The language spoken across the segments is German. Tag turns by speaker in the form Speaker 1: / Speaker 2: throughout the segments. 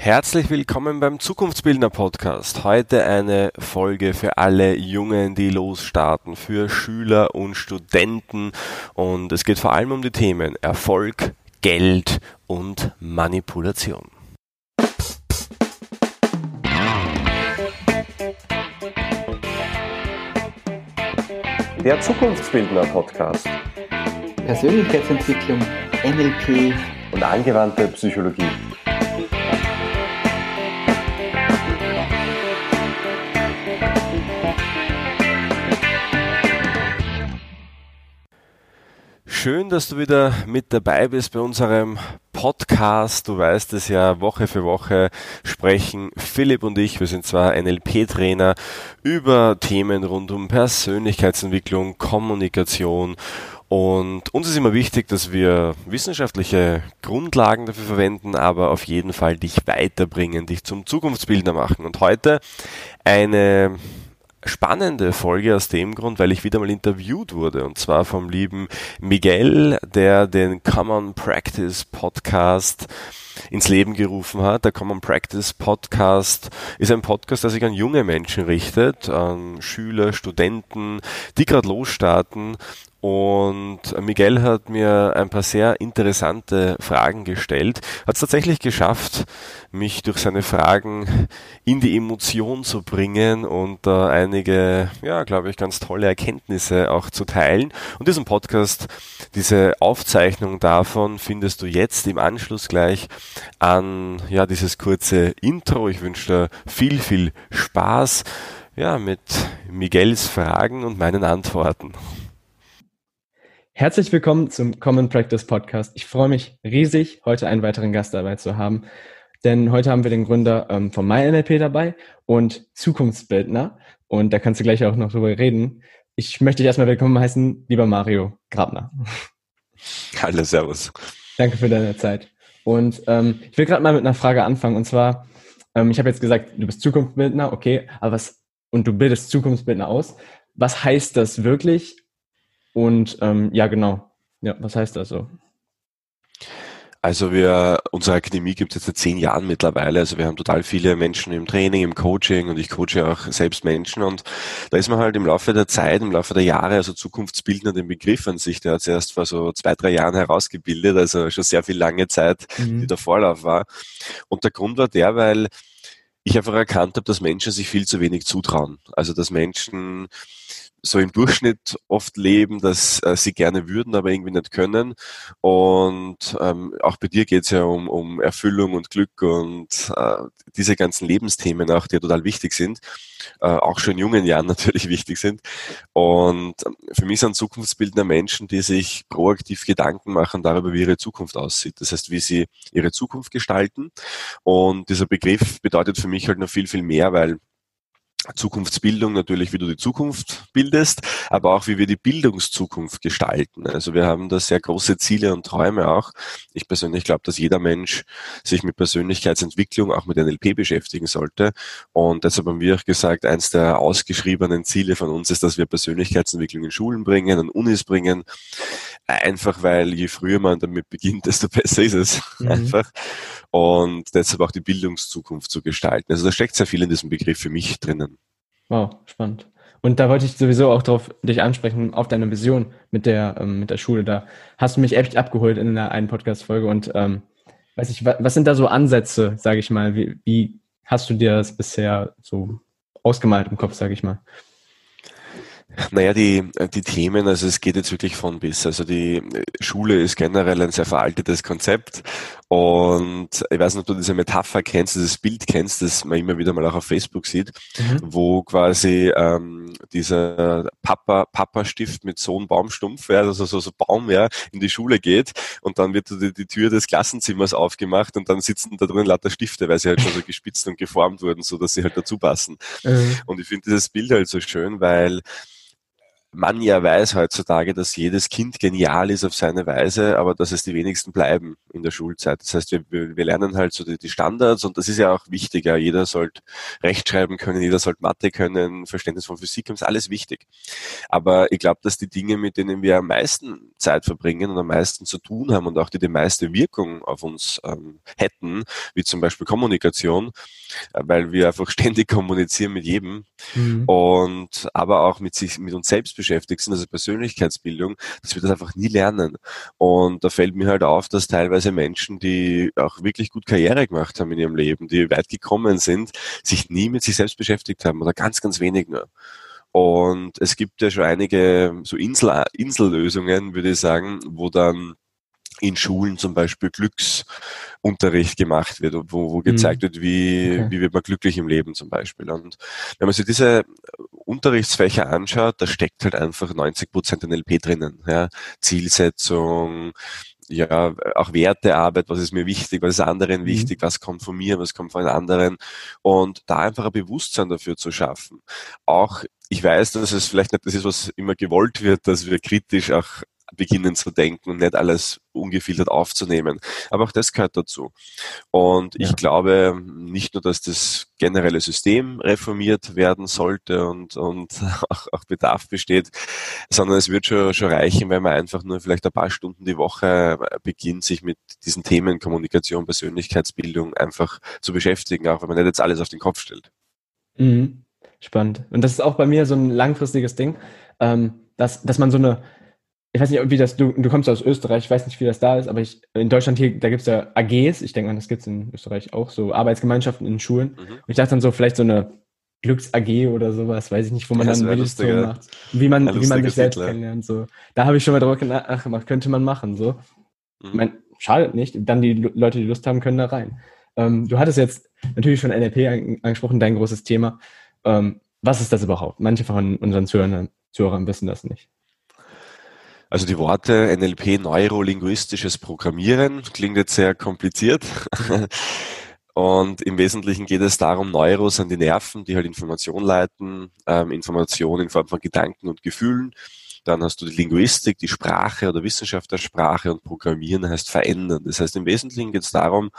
Speaker 1: Herzlich willkommen beim Zukunftsbildner Podcast. Heute eine Folge für alle Jungen, die losstarten, für Schüler und Studenten. Und es geht vor allem um die Themen Erfolg, Geld und Manipulation.
Speaker 2: Der Zukunftsbildner Podcast.
Speaker 3: Persönlichkeitsentwicklung, NLP
Speaker 2: und angewandte Psychologie.
Speaker 1: Schön, dass du wieder mit dabei bist bei unserem Podcast. Du weißt es ja, Woche für Woche sprechen Philipp und ich, wir sind zwar NLP-Trainer, über Themen rund um Persönlichkeitsentwicklung, Kommunikation und uns ist immer wichtig, dass wir wissenschaftliche Grundlagen dafür verwenden, aber auf jeden Fall dich weiterbringen, dich zum Zukunftsbildner machen. Und heute eine spannende Folge aus dem Grund, weil ich wieder mal interviewt wurde und zwar vom lieben Miguel, der den Common Practice Podcast ins Leben gerufen hat. Der Common Practice Podcast ist ein Podcast, der sich an junge Menschen richtet, an Schüler, Studenten, die gerade losstarten und Miguel hat mir ein paar sehr interessante Fragen gestellt, hat es tatsächlich geschafft, mich durch seine Fragen in die Emotion zu bringen und äh, einige, ja, glaube ich, ganz tolle Erkenntnisse auch zu teilen. Und diesen Podcast, diese Aufzeichnung davon findest du jetzt im Anschluss gleich an, ja, dieses kurze Intro. Ich wünsche dir viel, viel Spaß, ja, mit Miguels Fragen und meinen Antworten.
Speaker 3: Herzlich willkommen zum Common Practice Podcast. Ich freue mich riesig, heute einen weiteren Gast dabei zu haben, denn heute haben wir den Gründer ähm, von MyNLP dabei und Zukunftsbildner und da kannst du gleich auch noch drüber reden. Ich möchte dich erstmal willkommen heißen, lieber Mario Grabner.
Speaker 1: Hallo, Servus.
Speaker 3: Danke für deine Zeit. Und ähm, ich will gerade mal mit einer Frage anfangen und zwar, ähm, ich habe jetzt gesagt, du bist Zukunftsbildner, okay, aber was und du bildest Zukunftsbildner aus. Was heißt das wirklich und ähm, ja, genau. Ja, was heißt das so?
Speaker 1: Also wir, unsere Akademie gibt es jetzt seit zehn Jahren mittlerweile. Also wir haben total viele Menschen im Training, im Coaching und ich coache auch selbst Menschen und da ist man halt im Laufe der Zeit, im Laufe der Jahre, also zukunftsbildender den Begriff an sich, der hat sich erst vor so zwei, drei Jahren herausgebildet, also schon sehr viel lange Zeit, mhm. die der Vorlauf war. Und der Grund war der, weil ich einfach erkannt habe, dass Menschen sich viel zu wenig zutrauen. Also dass Menschen so im Durchschnitt oft leben, dass äh, sie gerne würden, aber irgendwie nicht können. Und ähm, auch bei dir geht es ja um, um Erfüllung und Glück und äh, diese ganzen Lebensthemen auch, die ja total wichtig sind, äh, auch schon in jungen Jahren natürlich wichtig sind. Und ähm, für mich sind zukunftsbildende Menschen, die sich proaktiv Gedanken machen darüber, wie ihre Zukunft aussieht. Das heißt, wie sie ihre Zukunft gestalten. Und dieser Begriff bedeutet für mich halt noch viel, viel mehr, weil Zukunftsbildung natürlich, wie du die Zukunft bildest, aber auch wie wir die Bildungszukunft gestalten. Also wir haben da sehr große Ziele und Träume auch. Ich persönlich glaube, dass jeder Mensch sich mit Persönlichkeitsentwicklung, auch mit NLP beschäftigen sollte. Und deshalb haben wir auch gesagt, eins der ausgeschriebenen Ziele von uns ist, dass wir Persönlichkeitsentwicklung in Schulen bringen, an Unis bringen. Einfach weil je früher man damit beginnt, desto besser ist es. Mhm. Einfach. Und deshalb auch die Bildungszukunft zu gestalten. Also da steckt sehr viel in diesem Begriff für mich drinnen.
Speaker 3: Wow, spannend. Und da wollte ich sowieso auch drauf dich ansprechen, auf deine Vision mit der, ähm, mit der Schule. Da hast du mich echt abgeholt in einer einen Podcast-Folge und ähm, weiß ich, was, sind da so Ansätze, sage ich mal? Wie, wie hast du dir das bisher so ausgemalt im Kopf, sage ich mal?
Speaker 1: Naja, die, die Themen, also es geht jetzt wirklich von bis. Also die Schule ist generell ein sehr veraltetes Konzept und ich weiß nicht, ob du diese Metapher kennst, dieses Bild kennst, das man immer wieder mal auch auf Facebook sieht, mhm. wo quasi ähm, dieser Papa, Papa-Stift mit so einem Baumstumpf, ja, also so, so Baum, ja, in die Schule geht und dann wird die, die Tür des Klassenzimmers aufgemacht und dann sitzen da drin lauter Stifte, weil sie halt schon so gespitzt und geformt wurden, so dass sie halt dazu passen. Mhm. Und ich finde dieses Bild halt so schön, weil man ja weiß heutzutage, dass jedes Kind genial ist auf seine Weise, aber dass es die wenigsten bleiben in der Schulzeit. Das heißt, wir, wir lernen halt so die, die Standards und das ist ja auch wichtiger. Jeder sollte Rechtschreiben können, jeder sollte Mathe können, Verständnis von Physik, ist alles wichtig. Aber ich glaube, dass die Dinge, mit denen wir am meisten Zeit verbringen und am meisten zu tun haben und auch die die meiste Wirkung auf uns ähm, hätten, wie zum Beispiel Kommunikation, äh, weil wir einfach ständig kommunizieren mit jedem mhm. und aber auch mit sich, mit uns selbst beschäftigt sind, also Persönlichkeitsbildung, dass wir das einfach nie lernen. Und da fällt mir halt auf, dass teilweise Menschen, die auch wirklich gut Karriere gemacht haben in ihrem Leben, die weit gekommen sind, sich nie mit sich selbst beschäftigt haben oder ganz, ganz wenig nur. Und es gibt ja schon einige so Insel, Insellösungen, würde ich sagen, wo dann in Schulen zum Beispiel Glücksunterricht gemacht wird, wo, wo gezeigt mhm. wird, wie, okay. wie wird man glücklich im Leben zum Beispiel. Und wenn man sich diese Unterrichtsfächer anschaut, da steckt halt einfach 90 Prozent NLP drinnen. Ja? Zielsetzung, ja, auch Wertearbeit, was ist mir wichtig, was ist anderen mhm. wichtig, was kommt von mir, was kommt von anderen und da einfach ein Bewusstsein dafür zu schaffen. Auch ich weiß, dass es vielleicht nicht das ist, was immer gewollt wird, dass wir kritisch auch beginnen zu denken und nicht alles ungefiltert aufzunehmen. Aber auch das gehört dazu. Und ja. ich glaube nicht nur, dass das generelle System reformiert werden sollte und, und auch, auch Bedarf besteht, sondern es wird schon, schon reichen, wenn man einfach nur vielleicht ein paar Stunden die Woche beginnt, sich mit diesen Themen Kommunikation, Persönlichkeitsbildung einfach zu beschäftigen, auch wenn man nicht jetzt alles auf den Kopf stellt.
Speaker 3: Mhm. Spannend. Und das ist auch bei mir so ein langfristiges Ding, ähm, dass, dass man so eine, ich weiß nicht, wie das, du, du kommst aus Österreich, ich weiß nicht, wie das da ist, aber ich, in Deutschland hier, da gibt es ja AGs, ich denke mal, das gibt es in Österreich auch, so Arbeitsgemeinschaften in Schulen. Mhm. Und ich dachte dann so, vielleicht so eine Glücks-AG oder sowas, weiß ich nicht, wo man ja, dann Meditation macht. Wie man, wie man sich selbst Hitler. kennenlernt. So. Da habe ich schon mal drüber nachgemacht, könnte man machen. So. Mhm. Ich mein, schadet nicht, dann die Leute, die Lust haben, können da rein. Ähm, du hattest jetzt natürlich schon NLP angesprochen, dein großes Thema. Ähm, was ist das überhaupt? Manche von unseren Zuhörern, Zuhörern wissen das nicht.
Speaker 1: Also die Worte NLP, neurolinguistisches Programmieren, klingt jetzt sehr kompliziert. Und im Wesentlichen geht es darum, Neuros an die Nerven, die halt Information leiten, ähm, Information in Form von Gedanken und Gefühlen. Dann hast du die Linguistik, die Sprache oder Wissenschaft der Sprache und Programmieren heißt verändern. Das heißt, im Wesentlichen geht es darum,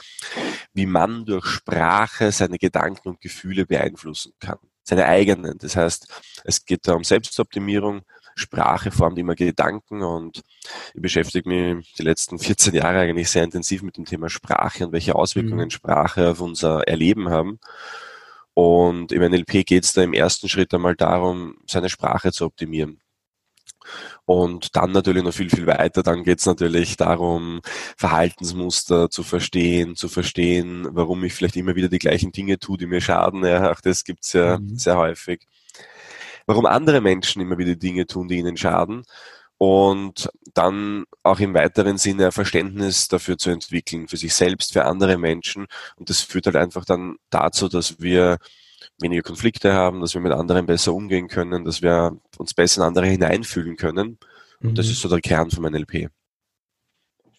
Speaker 1: wie man durch Sprache seine Gedanken und Gefühle beeinflussen kann. Seine eigenen. Das heißt, es geht da um Selbstoptimierung, Sprache formt immer Gedanken und ich beschäftige mich die letzten 14 Jahre eigentlich sehr intensiv mit dem Thema Sprache und welche Auswirkungen mhm. Sprache auf unser Erleben haben. Und im NLP geht es da im ersten Schritt einmal darum, seine Sprache zu optimieren. Und dann natürlich noch viel, viel weiter. Dann geht es natürlich darum, Verhaltensmuster zu verstehen, zu verstehen, warum ich vielleicht immer wieder die gleichen Dinge tue, die mir schaden. Ja, auch das gibt's ja mhm. sehr häufig warum andere Menschen immer wieder Dinge tun, die ihnen schaden und dann auch im weiteren Sinne ein Verständnis dafür zu entwickeln, für sich selbst, für andere Menschen. Und das führt halt einfach dann dazu, dass wir weniger Konflikte haben, dass wir mit anderen besser umgehen können, dass wir uns besser in andere hineinfühlen können. Und mhm. das ist so der Kern von NLP.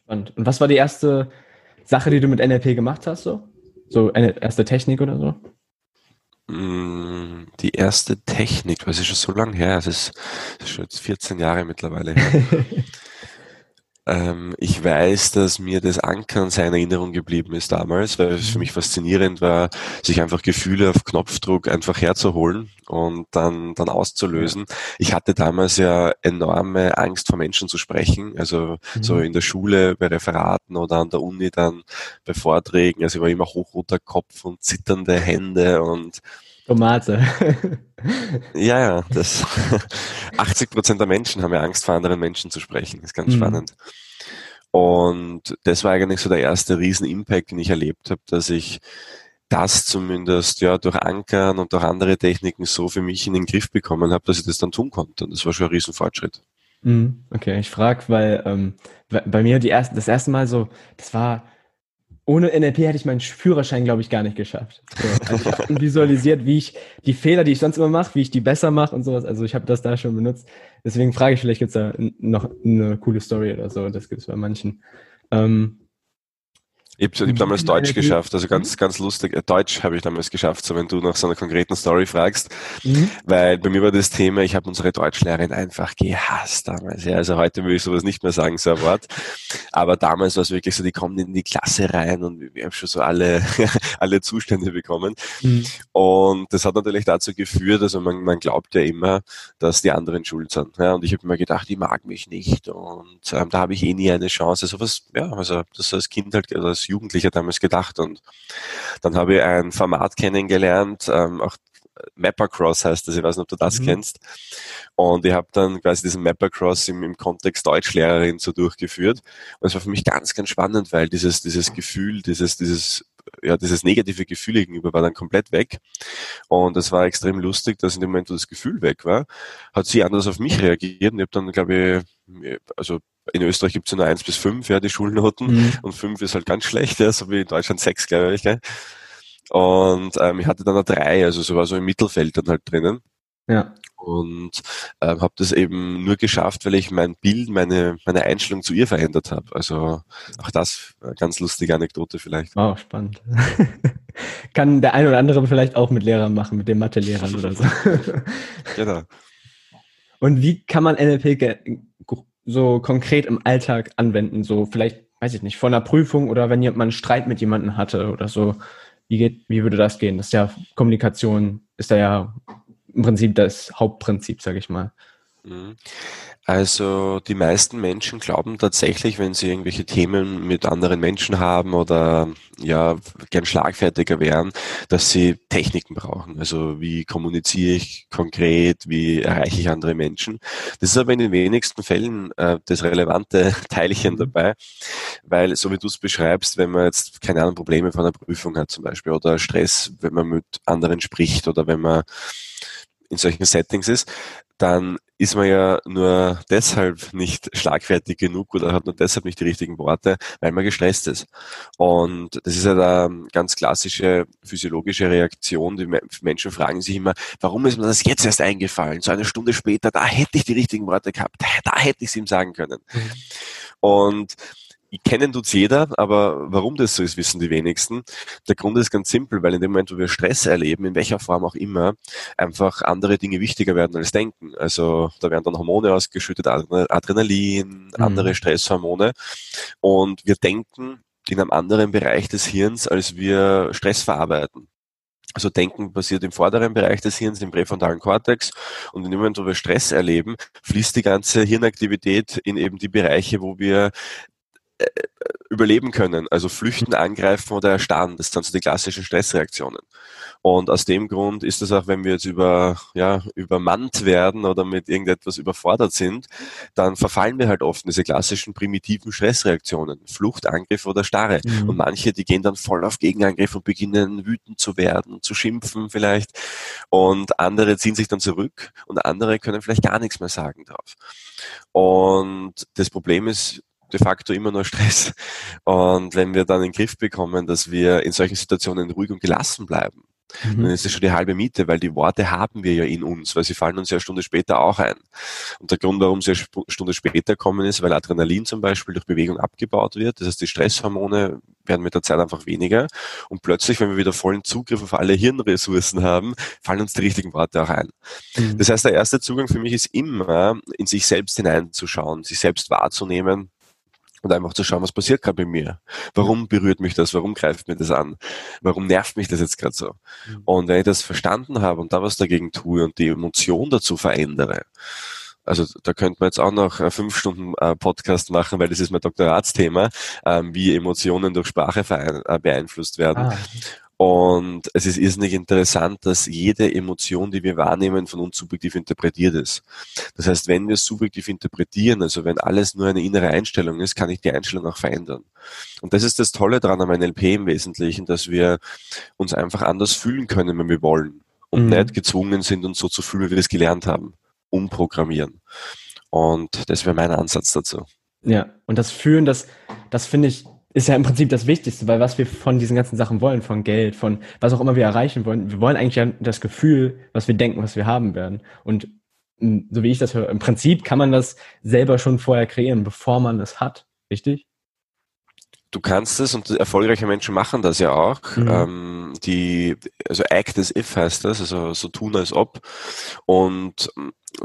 Speaker 3: Spannend. Und was war die erste Sache, die du mit NLP gemacht hast? So, so eine erste Technik oder so?
Speaker 1: Die erste Technik, das ist schon so lange her, es ist, ist schon jetzt 14 Jahre mittlerweile her. ähm, ich weiß, dass mir das Ankern seiner Erinnerung geblieben ist damals, weil es für mhm. mich faszinierend war, sich einfach Gefühle auf Knopfdruck einfach herzuholen und dann, dann auszulösen. Ich hatte damals ja enorme Angst vor Menschen zu sprechen, also mhm. so in der Schule bei Referaten oder an der Uni dann bei Vorträgen. Also ich war immer hochroter Kopf und zitternde Hände und
Speaker 3: Tomate.
Speaker 1: ja, ja, das 80 Prozent der Menschen haben ja Angst vor anderen Menschen zu sprechen. Das ist ganz mhm. spannend. Und das war eigentlich so der erste Riesen-Impact, den ich erlebt habe, dass ich das zumindest ja durch Ankern und durch andere Techniken so für mich in den Griff bekommen habe, dass ich das dann tun konnte. Und das war schon ein Riesenfortschritt.
Speaker 3: Mhm. Okay, ich frage, weil ähm, bei mir die erste, das erste Mal so, das war ohne NLP hätte ich meinen Führerschein, glaube ich, gar nicht geschafft. So, also ich habe visualisiert, wie ich die Fehler, die ich sonst immer mache, wie ich die besser mache und sowas. Also ich habe das da schon benutzt. Deswegen frage ich, vielleicht gibt es da noch eine coole Story oder so. Das gibt es bei manchen. Ähm,
Speaker 1: Ich habe hab damals Deutsch geschafft, also ganz, ganz lustig. Äh, Deutsch habe ich damals geschafft, so wenn du nach so einer konkreten Story fragst. Mhm. Weil bei mir war das Thema, ich habe unsere Deutschlehrerin einfach gehasst damals. Ja, also heute würde ich sowas nicht mehr sagen, so ein Wort. Aber damals war es wirklich so, die kommen in die Klasse rein und wir haben schon so alle, alle Zustände bekommen. Mhm. Und das hat natürlich dazu geführt, also man, man glaubt ja immer, dass die anderen schuld sind. Ja, und ich habe mir gedacht, die mag mich nicht und ähm, da habe ich eh nie eine Chance. Also was, ja, also das als Kind halt, also als Jugendlicher damals gedacht. Und dann habe ich ein Format kennengelernt, ähm, auch Mappercross heißt das, ich weiß nicht, ob du das mhm. kennst. Und ich habe dann quasi diesen Mappercross im, im Kontext Deutschlehrerin so durchgeführt. Und es war für mich ganz, ganz spannend, weil dieses, dieses Gefühl, dieses, dieses, ja, dieses negative Gefühl gegenüber war dann komplett weg. Und es war extrem lustig, dass in dem Moment, wo das Gefühl weg war, hat sie anders auf mich reagiert. Und ich habe dann, glaube ich, also in Österreich gibt es ja nur eins bis fünf, ja, die Schulnoten. Mhm. Und fünf ist halt ganz schlecht, ja, so wie in Deutschland sechs, glaube ich. Gell? Und ähm, ich hatte dann eine drei, also so war so im Mittelfeld dann halt drinnen.
Speaker 3: Ja.
Speaker 1: Und ähm, habe das eben nur geschafft, weil ich mein Bild, meine, meine Einstellung zu ihr verändert habe. Also auch das eine ganz lustige Anekdote vielleicht.
Speaker 3: Wow, spannend. Kann der ein oder andere vielleicht auch mit Lehrern machen, mit den Mathe-Lehrern oder so. genau. Und wie kann man NLP so konkret im Alltag anwenden? So vielleicht, weiß ich nicht, vor einer Prüfung oder wenn jemand einen Streit mit jemandem hatte oder so. Wie geht, wie würde das gehen? Das ist ja Kommunikation, ist da ja im Prinzip das Hauptprinzip, sage ich mal.
Speaker 1: Mhm. Also die meisten Menschen glauben tatsächlich, wenn sie irgendwelche Themen mit anderen Menschen haben oder ja gern schlagfertiger wären, dass sie Techniken brauchen. Also wie kommuniziere ich konkret, wie erreiche ich andere Menschen. Das ist aber in den wenigsten Fällen äh, das relevante Teilchen mhm. dabei, weil so wie du es beschreibst, wenn man jetzt keine Ahnung Probleme von einer Prüfung hat zum Beispiel oder Stress, wenn man mit anderen spricht oder wenn man in solchen Settings ist, dann ist man ja nur deshalb nicht schlagfertig genug oder hat nur deshalb nicht die richtigen Worte, weil man gestresst ist. Und das ist ja halt eine ganz klassische physiologische Reaktion. Die Menschen fragen sich immer, warum ist mir das jetzt erst eingefallen? So eine Stunde später, da hätte ich die richtigen Worte gehabt, da hätte ich es ihm sagen können. Mhm. Und kennen tut's jeder, aber warum das so ist, wissen die wenigsten. Der Grund ist ganz simpel, weil in dem Moment, wo wir Stress erleben, in welcher Form auch immer, einfach andere Dinge wichtiger werden als Denken. Also da werden dann Hormone ausgeschüttet, Adrenalin, mhm. andere Stresshormone. Und wir denken in einem anderen Bereich des Hirns, als wir Stress verarbeiten. Also Denken passiert im vorderen Bereich des Hirns, im präfrontalen Kortex. Und in dem Moment, wo wir Stress erleben, fließt die ganze Hirnaktivität in eben die Bereiche, wo wir überleben können, also flüchten, angreifen oder erstarren. Das sind so die klassischen Stressreaktionen. Und aus dem Grund ist es auch, wenn wir jetzt über, ja, übermannt werden oder mit irgendetwas überfordert sind, dann verfallen wir halt oft in diese klassischen primitiven Stressreaktionen. Flucht, Angriff oder Starre. Mhm. Und manche, die gehen dann voll auf Gegenangriff und beginnen wütend zu werden, zu schimpfen vielleicht. Und andere ziehen sich dann zurück und andere können vielleicht gar nichts mehr sagen drauf. Und das Problem ist, de facto immer nur Stress. Und wenn wir dann in den Griff bekommen, dass wir in solchen Situationen ruhig und gelassen bleiben, mhm. dann ist es schon die halbe Miete, weil die Worte haben wir ja in uns, weil sie fallen uns ja eine Stunde später auch ein. Und der Grund, warum sie eine Stunde später kommen, ist, weil Adrenalin zum Beispiel durch Bewegung abgebaut wird. Das heißt, die Stresshormone werden mit der Zeit einfach weniger. Und plötzlich, wenn wir wieder vollen Zugriff auf alle Hirnressourcen haben, fallen uns die richtigen Worte auch ein. Mhm. Das heißt, der erste Zugang für mich ist immer, in sich selbst hineinzuschauen, sich selbst wahrzunehmen, und einfach zu schauen, was passiert gerade bei mir. Warum berührt mich das? Warum greift mir das an? Warum nervt mich das jetzt gerade so? Mhm. Und wenn ich das verstanden habe und da was dagegen tue und die Emotion dazu verändere, also da könnte man jetzt auch noch äh, fünf Stunden äh, Podcast machen, weil das ist mein Doktoratsthema, ähm, wie Emotionen durch Sprache äh, beeinflusst werden. Ah. Und es ist irrsinnig interessant, dass jede Emotion, die wir wahrnehmen, von uns subjektiv interpretiert ist. Das heißt, wenn wir subjektiv interpretieren, also wenn alles nur eine innere Einstellung ist, kann ich die Einstellung auch verändern. Und das ist das Tolle daran am NLP im Wesentlichen, dass wir uns einfach anders fühlen können, wenn wir wollen. Und mhm. nicht gezwungen sind, uns so zu fühlen, wie wir es gelernt haben. Umprogrammieren. Und das wäre mein Ansatz dazu.
Speaker 3: Ja, und das Fühlen, das, das finde ich ist ja im Prinzip das Wichtigste, weil was wir von diesen ganzen Sachen wollen, von Geld, von was auch immer wir erreichen wollen, wir wollen eigentlich ja das Gefühl, was wir denken, was wir haben werden. Und hm, so wie ich das höre, im Prinzip kann man das selber schon vorher kreieren, bevor man es hat. Richtig?
Speaker 1: du kannst es und erfolgreiche Menschen machen das ja auch. Mhm. Ähm, die, also act as if heißt das, also so tun als ob. Und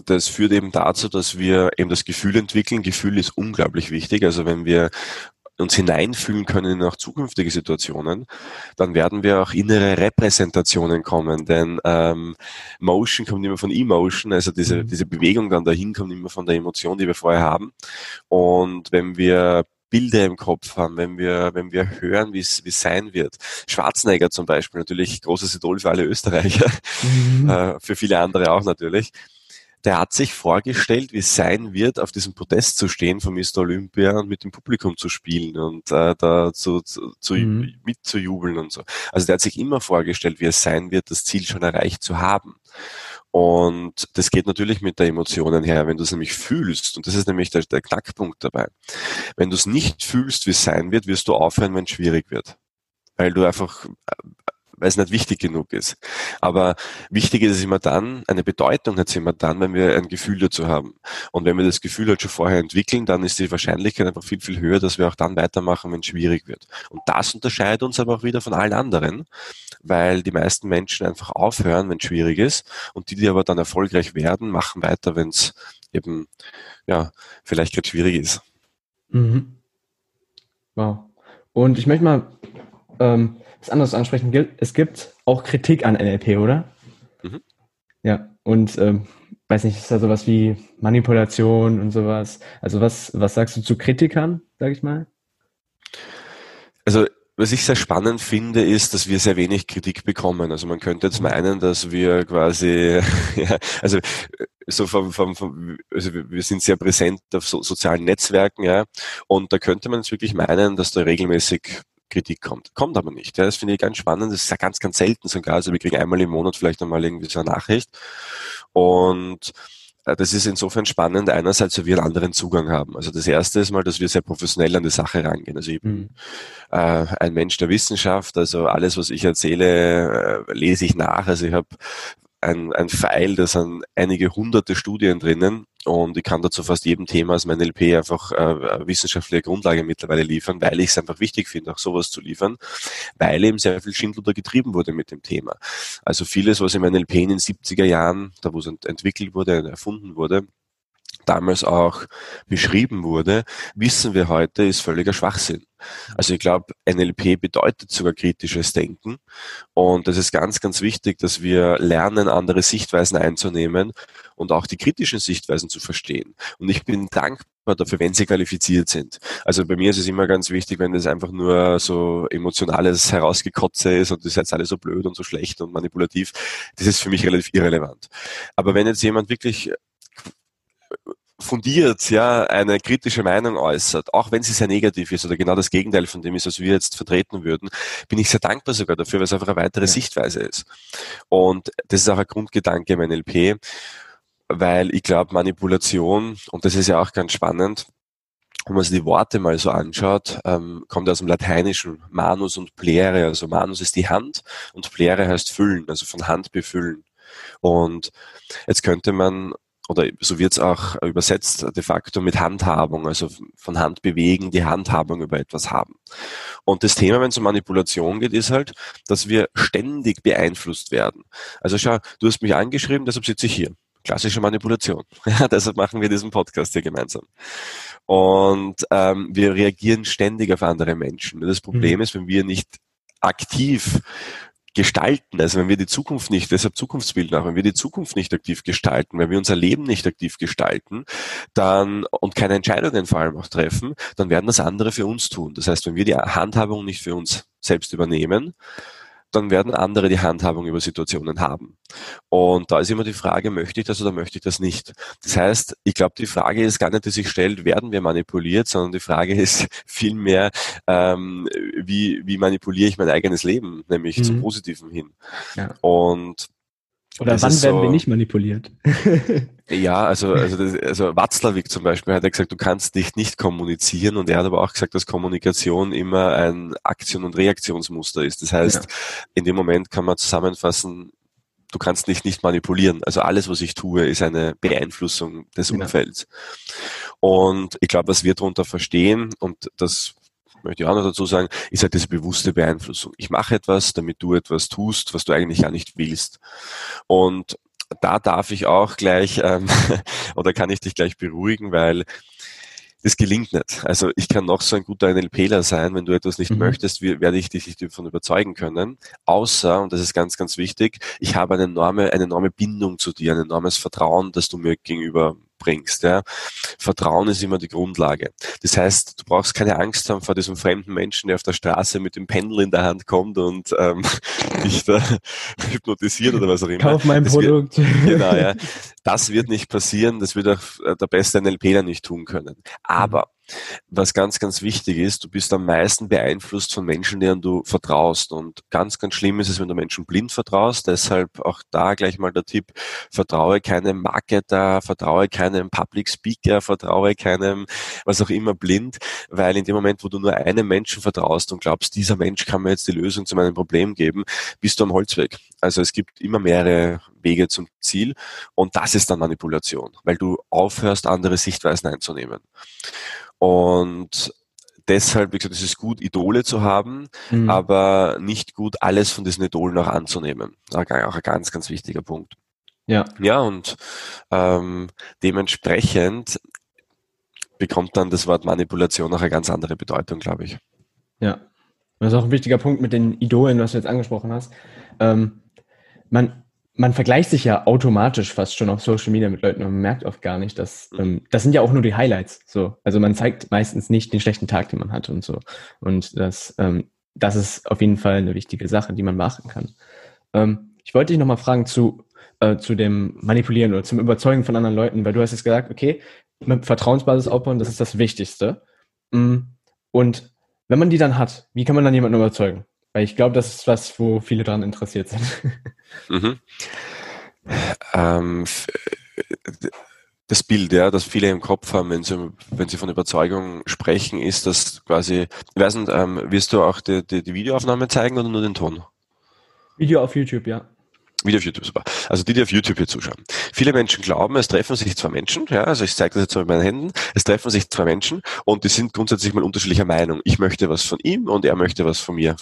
Speaker 1: das führt eben dazu, dass wir eben das Gefühl entwickeln. Gefühl ist unglaublich wichtig. Also wenn wir uns hineinfühlen können in auch zukünftige Situationen, dann werden wir auch innere Repräsentationen kommen. Denn ähm, Motion kommt immer von Emotion, also diese, mhm. diese Bewegung dann dahin kommt immer von der Emotion, die wir vorher haben. Und wenn wir Bilder im Kopf haben, wenn wir, wenn wir hören, wie es sein wird. Schwarzenegger zum Beispiel, natürlich großes Idol für alle Österreicher, mhm. äh, für viele andere auch natürlich der hat sich vorgestellt, wie es sein wird, auf diesem Podest zu stehen von Mr. Olympia und mit dem Publikum zu spielen und äh, da zu, zu, zu mhm. mitzujubeln und so. Also der hat sich immer vorgestellt, wie es sein wird, das Ziel schon erreicht zu haben. Und das geht natürlich mit der Emotionen her, wenn du es nämlich fühlst, und das ist nämlich der, der Knackpunkt dabei. Wenn du es nicht fühlst, wie es sein wird, wirst du aufhören, wenn es schwierig wird weil du einfach weil es nicht wichtig genug ist. Aber wichtig ist es immer dann, eine Bedeutung hat es immer dann, wenn wir ein Gefühl dazu haben. Und wenn wir das Gefühl halt schon vorher entwickeln, dann ist die Wahrscheinlichkeit einfach viel, viel höher, dass wir auch dann weitermachen, wenn es schwierig wird. Und das unterscheidet uns aber auch wieder von allen anderen, weil die meisten Menschen einfach aufhören, wenn es schwierig ist. Und die, die aber dann erfolgreich werden, machen weiter, wenn es eben, ja, vielleicht gerade schwierig ist.
Speaker 3: Mhm. Wow. Und ich möchte mal ähm, was anderes ansprechen gilt. Es gibt auch Kritik an NLP, oder? Mhm. Ja, und ähm, weiß nicht, ist da sowas wie Manipulation und sowas? Also was, was sagst du zu Kritikern, sag ich mal?
Speaker 1: Also was ich sehr spannend finde, ist, dass wir sehr wenig Kritik bekommen. Also man könnte jetzt meinen, dass wir quasi, ja, also so vom, vom, vom also wir sind sehr präsent auf so, sozialen Netzwerken, ja, und da könnte man jetzt wirklich meinen, dass da regelmäßig Kritik kommt. Kommt aber nicht. Ja. Das finde ich ganz spannend. Das ist ja ganz, ganz selten sogar. Also wir kriegen einmal im Monat vielleicht einmal irgendwie so eine Nachricht. Und äh, das ist insofern spannend, einerseits, weil wir einen anderen Zugang haben. Also das erste ist mal, dass wir sehr professionell an die Sache rangehen. Also ich bin mhm. äh, ein Mensch der Wissenschaft, also alles, was ich erzähle, äh, lese ich nach. Also ich habe ein, ein File, da sind einige hunderte Studien drinnen und ich kann dazu fast jedem Thema aus meinem NLP einfach äh, wissenschaftliche Grundlage mittlerweile liefern, weil ich es einfach wichtig finde, auch sowas zu liefern, weil eben sehr viel Schindluder getrieben wurde mit dem Thema. Also vieles, was im NLP in den 70er Jahren, da wo es entwickelt wurde, erfunden wurde, damals auch beschrieben wurde, wissen wir heute, ist völliger Schwachsinn. Also ich glaube, NLP bedeutet sogar kritisches Denken und es ist ganz, ganz wichtig, dass wir lernen, andere Sichtweisen einzunehmen und auch die kritischen Sichtweisen zu verstehen. Und ich bin dankbar dafür, wenn sie qualifiziert sind. Also bei mir ist es immer ganz wichtig, wenn es einfach nur so emotionales Herausgekotze ist und das ist jetzt alles so blöd und so schlecht und manipulativ, das ist für mich relativ irrelevant. Aber wenn jetzt jemand wirklich fundiert ja eine kritische Meinung äußert, auch wenn sie sehr negativ ist oder genau das Gegenteil von dem ist, was wir jetzt vertreten würden, bin ich sehr dankbar sogar dafür, weil es einfach eine weitere ja. Sichtweise ist. Und das ist auch ein Grundgedanke im NLP, weil ich glaube, Manipulation, und das ist ja auch ganz spannend, wenn man sich die Worte mal so anschaut, ähm, kommt aus dem Lateinischen Manus und Plere. Also Manus ist die Hand und Plere heißt füllen, also von Hand befüllen. Und jetzt könnte man oder so wird es auch übersetzt, de facto mit Handhabung, also von Hand bewegen, die Handhabung über etwas haben. Und das Thema, wenn es um Manipulation geht, ist halt, dass wir ständig beeinflusst werden. Also schau, du hast mich angeschrieben, deshalb sitze ich hier. Klassische Manipulation. Ja, deshalb machen wir diesen Podcast hier gemeinsam. Und ähm, wir reagieren ständig auf andere Menschen. Das Problem mhm. ist, wenn wir nicht aktiv gestalten, also wenn wir die Zukunft nicht, deshalb Zukunftsbild nach, wenn wir die Zukunft nicht aktiv gestalten, wenn wir unser Leben nicht aktiv gestalten, dann und keine Entscheidungen vor allem auch treffen, dann werden das andere für uns tun. Das heißt, wenn wir die Handhabung nicht für uns selbst übernehmen, dann werden andere die Handhabung über Situationen haben. Und da ist immer die Frage, möchte ich das oder möchte ich das nicht? Das heißt, ich glaube, die Frage ist gar nicht, die sich stellt, werden wir manipuliert, sondern die Frage ist vielmehr, ähm, wie, wie manipuliere ich mein eigenes Leben, nämlich mhm. zum Positiven hin. Ja. Und
Speaker 3: oder wann werden so, wir nicht manipuliert?
Speaker 1: ja, also, also, das, also Watzlawick zum Beispiel hat ja gesagt, du kannst dich nicht kommunizieren und er hat aber auch gesagt, dass Kommunikation immer ein Aktion- und Reaktionsmuster ist. Das heißt, ja. in dem Moment kann man zusammenfassen, du kannst dich nicht manipulieren. Also alles, was ich tue, ist eine Beeinflussung des genau. Umfelds. Und ich glaube, was wir darunter verstehen, und das möchte ich auch noch dazu sagen, ist halt diese bewusste Beeinflussung. Ich mache etwas, damit du etwas tust, was du eigentlich gar nicht willst. Und da darf ich auch gleich, ähm, oder kann ich dich gleich beruhigen, weil das gelingt nicht. Also ich kann noch so ein guter NLPler sein, wenn du etwas nicht mhm. möchtest, werde ich dich nicht davon überzeugen können. Außer, und das ist ganz, ganz wichtig, ich habe eine enorme, eine enorme Bindung zu dir, ein enormes Vertrauen, das du mir gegenüber bringst. Ja. Vertrauen ist immer die Grundlage. Das heißt, du brauchst keine Angst haben vor diesem fremden Menschen, der auf der Straße mit dem Pendel in der Hand kommt und ähm, dich da hypnotisiert oder was auch immer.
Speaker 3: Kauf mein
Speaker 1: das
Speaker 3: Produkt.
Speaker 1: Wird, genau, ja. Das wird nicht passieren, das wird auch der beste NLPler nicht tun können. Aber was ganz, ganz wichtig ist, du bist am meisten beeinflusst von Menschen, denen du vertraust. Und ganz, ganz schlimm ist es, wenn du Menschen blind vertraust. Deshalb auch da gleich mal der Tipp, vertraue keinem Marketer, vertraue keinem Public Speaker, vertraue keinem, was auch immer, blind, weil in dem Moment, wo du nur einem Menschen vertraust und glaubst, dieser Mensch kann mir jetzt die Lösung zu meinem Problem geben, bist du am Holzweg. Also es gibt immer mehrere Wege zum Ziel und das ist dann Manipulation, weil du aufhörst, andere Sichtweisen einzunehmen. Und deshalb, wie gesagt, es ist gut, Idole zu haben, mhm. aber nicht gut, alles von diesen Idolen auch anzunehmen. Auch ein ganz, ganz wichtiger Punkt. Ja. Ja, und ähm, dementsprechend bekommt dann das Wort Manipulation auch eine ganz andere Bedeutung, glaube ich.
Speaker 3: Ja. Das ist auch ein wichtiger Punkt mit den Idolen, was du jetzt angesprochen hast. Ähm, man, man vergleicht sich ja automatisch fast schon auf Social Media mit Leuten und man merkt oft gar nicht, dass mhm. ähm, das sind ja auch nur die Highlights. So, also man zeigt meistens nicht den schlechten Tag, den man hat und so. Und das, ähm, das ist auf jeden Fall eine wichtige Sache, die man beachten kann. Ähm, ich wollte dich nochmal fragen zu äh, zu dem Manipulieren oder zum Überzeugen von anderen Leuten, weil du hast jetzt gesagt, okay, mit Vertrauensbasis aufbauen, das ist das Wichtigste. Mm, und wenn man die dann hat, wie kann man dann jemanden überzeugen? Weil ich glaube, das ist was, wo viele daran interessiert sind. Mhm.
Speaker 1: Ähm, das Bild, ja, das viele im Kopf haben, wenn sie, wenn sie von Überzeugung sprechen, ist, dass quasi, ich weiß nicht, ähm, wirst du auch die, die, die Videoaufnahme zeigen oder nur den Ton?
Speaker 3: Video auf YouTube, ja.
Speaker 1: Video auf YouTube, super. Also die, die auf YouTube hier zuschauen. Viele Menschen glauben, es treffen sich zwei Menschen, ja, also ich zeige das jetzt mal mit meinen Händen, es treffen sich zwei Menschen und die sind grundsätzlich mal unterschiedlicher Meinung. Ich möchte was von ihm und er möchte was von mir.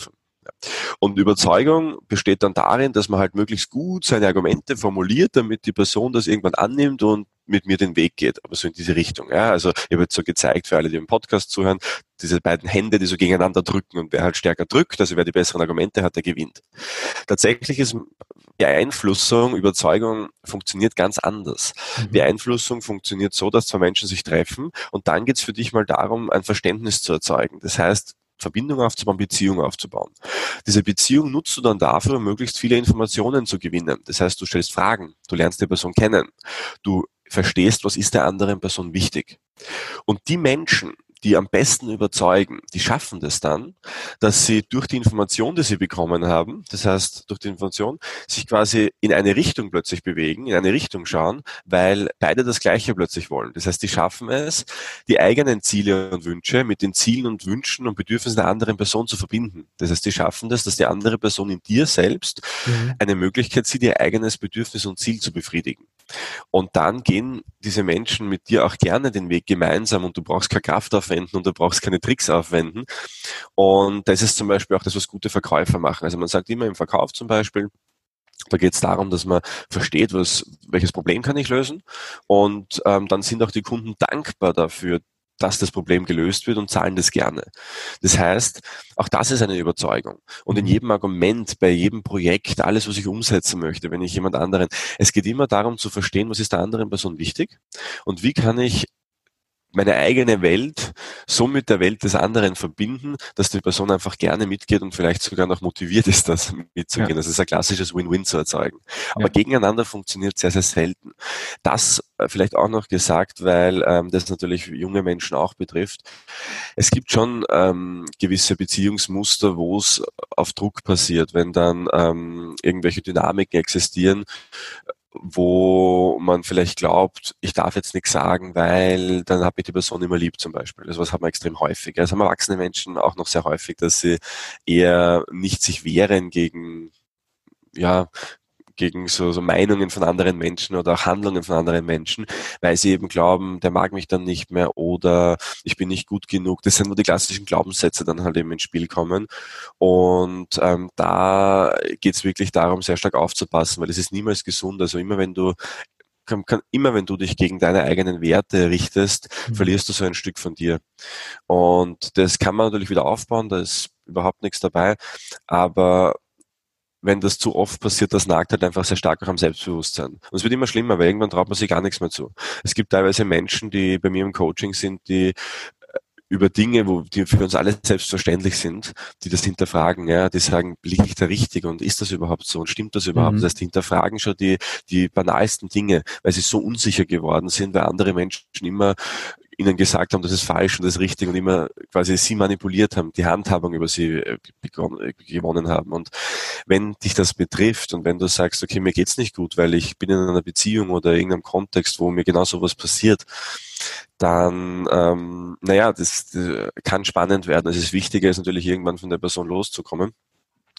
Speaker 1: Und Überzeugung besteht dann darin, dass man halt möglichst gut seine Argumente formuliert, damit die Person das irgendwann annimmt und mit mir den Weg geht, aber so in diese Richtung. Ja. Also ich habe jetzt so gezeigt für alle, die im Podcast zuhören, diese beiden Hände, die so gegeneinander drücken und wer halt stärker drückt, also wer die besseren Argumente hat, der gewinnt. Tatsächlich ist Beeinflussung, Überzeugung funktioniert ganz anders. Mhm. Beeinflussung funktioniert so, dass zwei Menschen sich treffen und dann geht es für dich mal darum, ein Verständnis zu erzeugen. Das heißt, Verbindung aufzubauen, Beziehung aufzubauen. Diese Beziehung nutzt du dann dafür, möglichst viele Informationen zu gewinnen. Das heißt, du stellst Fragen, du lernst die Person kennen, du verstehst, was ist der anderen Person wichtig. Und die Menschen, die am besten überzeugen, die schaffen das dann, dass sie durch die Information, die sie bekommen haben, das heißt durch die Information, sich quasi in eine Richtung plötzlich bewegen, in eine Richtung schauen, weil beide das Gleiche plötzlich wollen. Das heißt, die schaffen es, die eigenen Ziele und Wünsche mit den Zielen und Wünschen und Bedürfnissen der anderen Person zu verbinden. Das heißt, die schaffen das, dass die andere Person in dir selbst mhm. eine Möglichkeit sieht, ihr eigenes Bedürfnis und Ziel zu befriedigen. Und dann gehen diese Menschen mit dir auch gerne den Weg gemeinsam und du brauchst keine Kraft aufwenden und du brauchst keine Tricks aufwenden. Und das ist zum Beispiel auch das, was gute Verkäufer machen. Also man sagt immer im Verkauf zum Beispiel, da geht es darum, dass man versteht, was, welches Problem kann ich lösen. Und ähm, dann sind auch die Kunden dankbar dafür, dass das Problem gelöst wird und zahlen das gerne. Das heißt, auch das ist eine Überzeugung. Und in mhm. jedem Argument, bei jedem Projekt, alles, was ich umsetzen möchte, wenn ich jemand anderen, es geht immer darum zu verstehen, was ist der anderen Person wichtig und wie kann ich meine eigene Welt so mit der Welt des anderen verbinden, dass die Person einfach gerne mitgeht und vielleicht sogar noch motiviert ist, das mitzugehen. Ja. Das ist ein klassisches Win-Win zu erzeugen. Aber ja. gegeneinander funktioniert sehr, sehr selten. Das äh, vielleicht auch noch gesagt, weil ähm, das natürlich junge Menschen auch betrifft. Es gibt schon ähm, gewisse Beziehungsmuster, wo es auf Druck passiert, wenn dann ähm, irgendwelche Dynamiken existieren, wo man vielleicht glaubt, ich darf jetzt nichts sagen, weil dann hat mich die Person immer lieb zum Beispiel. Also was hat man extrem häufig. Das haben erwachsene Menschen auch noch sehr häufig, dass sie eher nicht sich wehren gegen ja, gegen so, so Meinungen von anderen Menschen oder auch Handlungen von anderen Menschen, weil sie eben glauben, der mag mich dann nicht mehr oder ich bin nicht gut genug. Das sind nur die klassischen Glaubenssätze dann halt eben ins Spiel kommen. Und ähm, da geht es wirklich darum, sehr stark aufzupassen, weil es ist niemals gesund. Also immer wenn du kann, kann, immer wenn du dich gegen deine eigenen Werte richtest, mhm. verlierst du so ein Stück von dir. Und das kann man natürlich wieder aufbauen, da ist überhaupt nichts dabei. Aber wenn das zu oft passiert, das nagt halt einfach sehr stark auch am Selbstbewusstsein. Und es wird immer schlimmer, weil irgendwann traut man sich gar nichts mehr zu. Es gibt teilweise Menschen, die bei mir im Coaching sind, die über Dinge, wo die für uns alle selbstverständlich sind, die das hinterfragen, ja, die sagen, liege ich da richtig und ist das überhaupt so und stimmt das überhaupt? Mhm. Das heißt, die hinterfragen schon die, die banalsten Dinge, weil sie so unsicher geworden sind, weil andere Menschen immer ihnen gesagt haben, das ist falsch und das ist richtig und immer quasi sie manipuliert haben, die Handhabung über sie äh, äh, gewonnen haben. Und wenn dich das betrifft und wenn du sagst, okay, mir geht's nicht gut, weil ich bin in einer Beziehung oder irgendeinem Kontext, wo mir genau sowas passiert, dann, ähm, naja, das, das kann spannend werden. Also das Wichtige ist natürlich irgendwann von der Person loszukommen.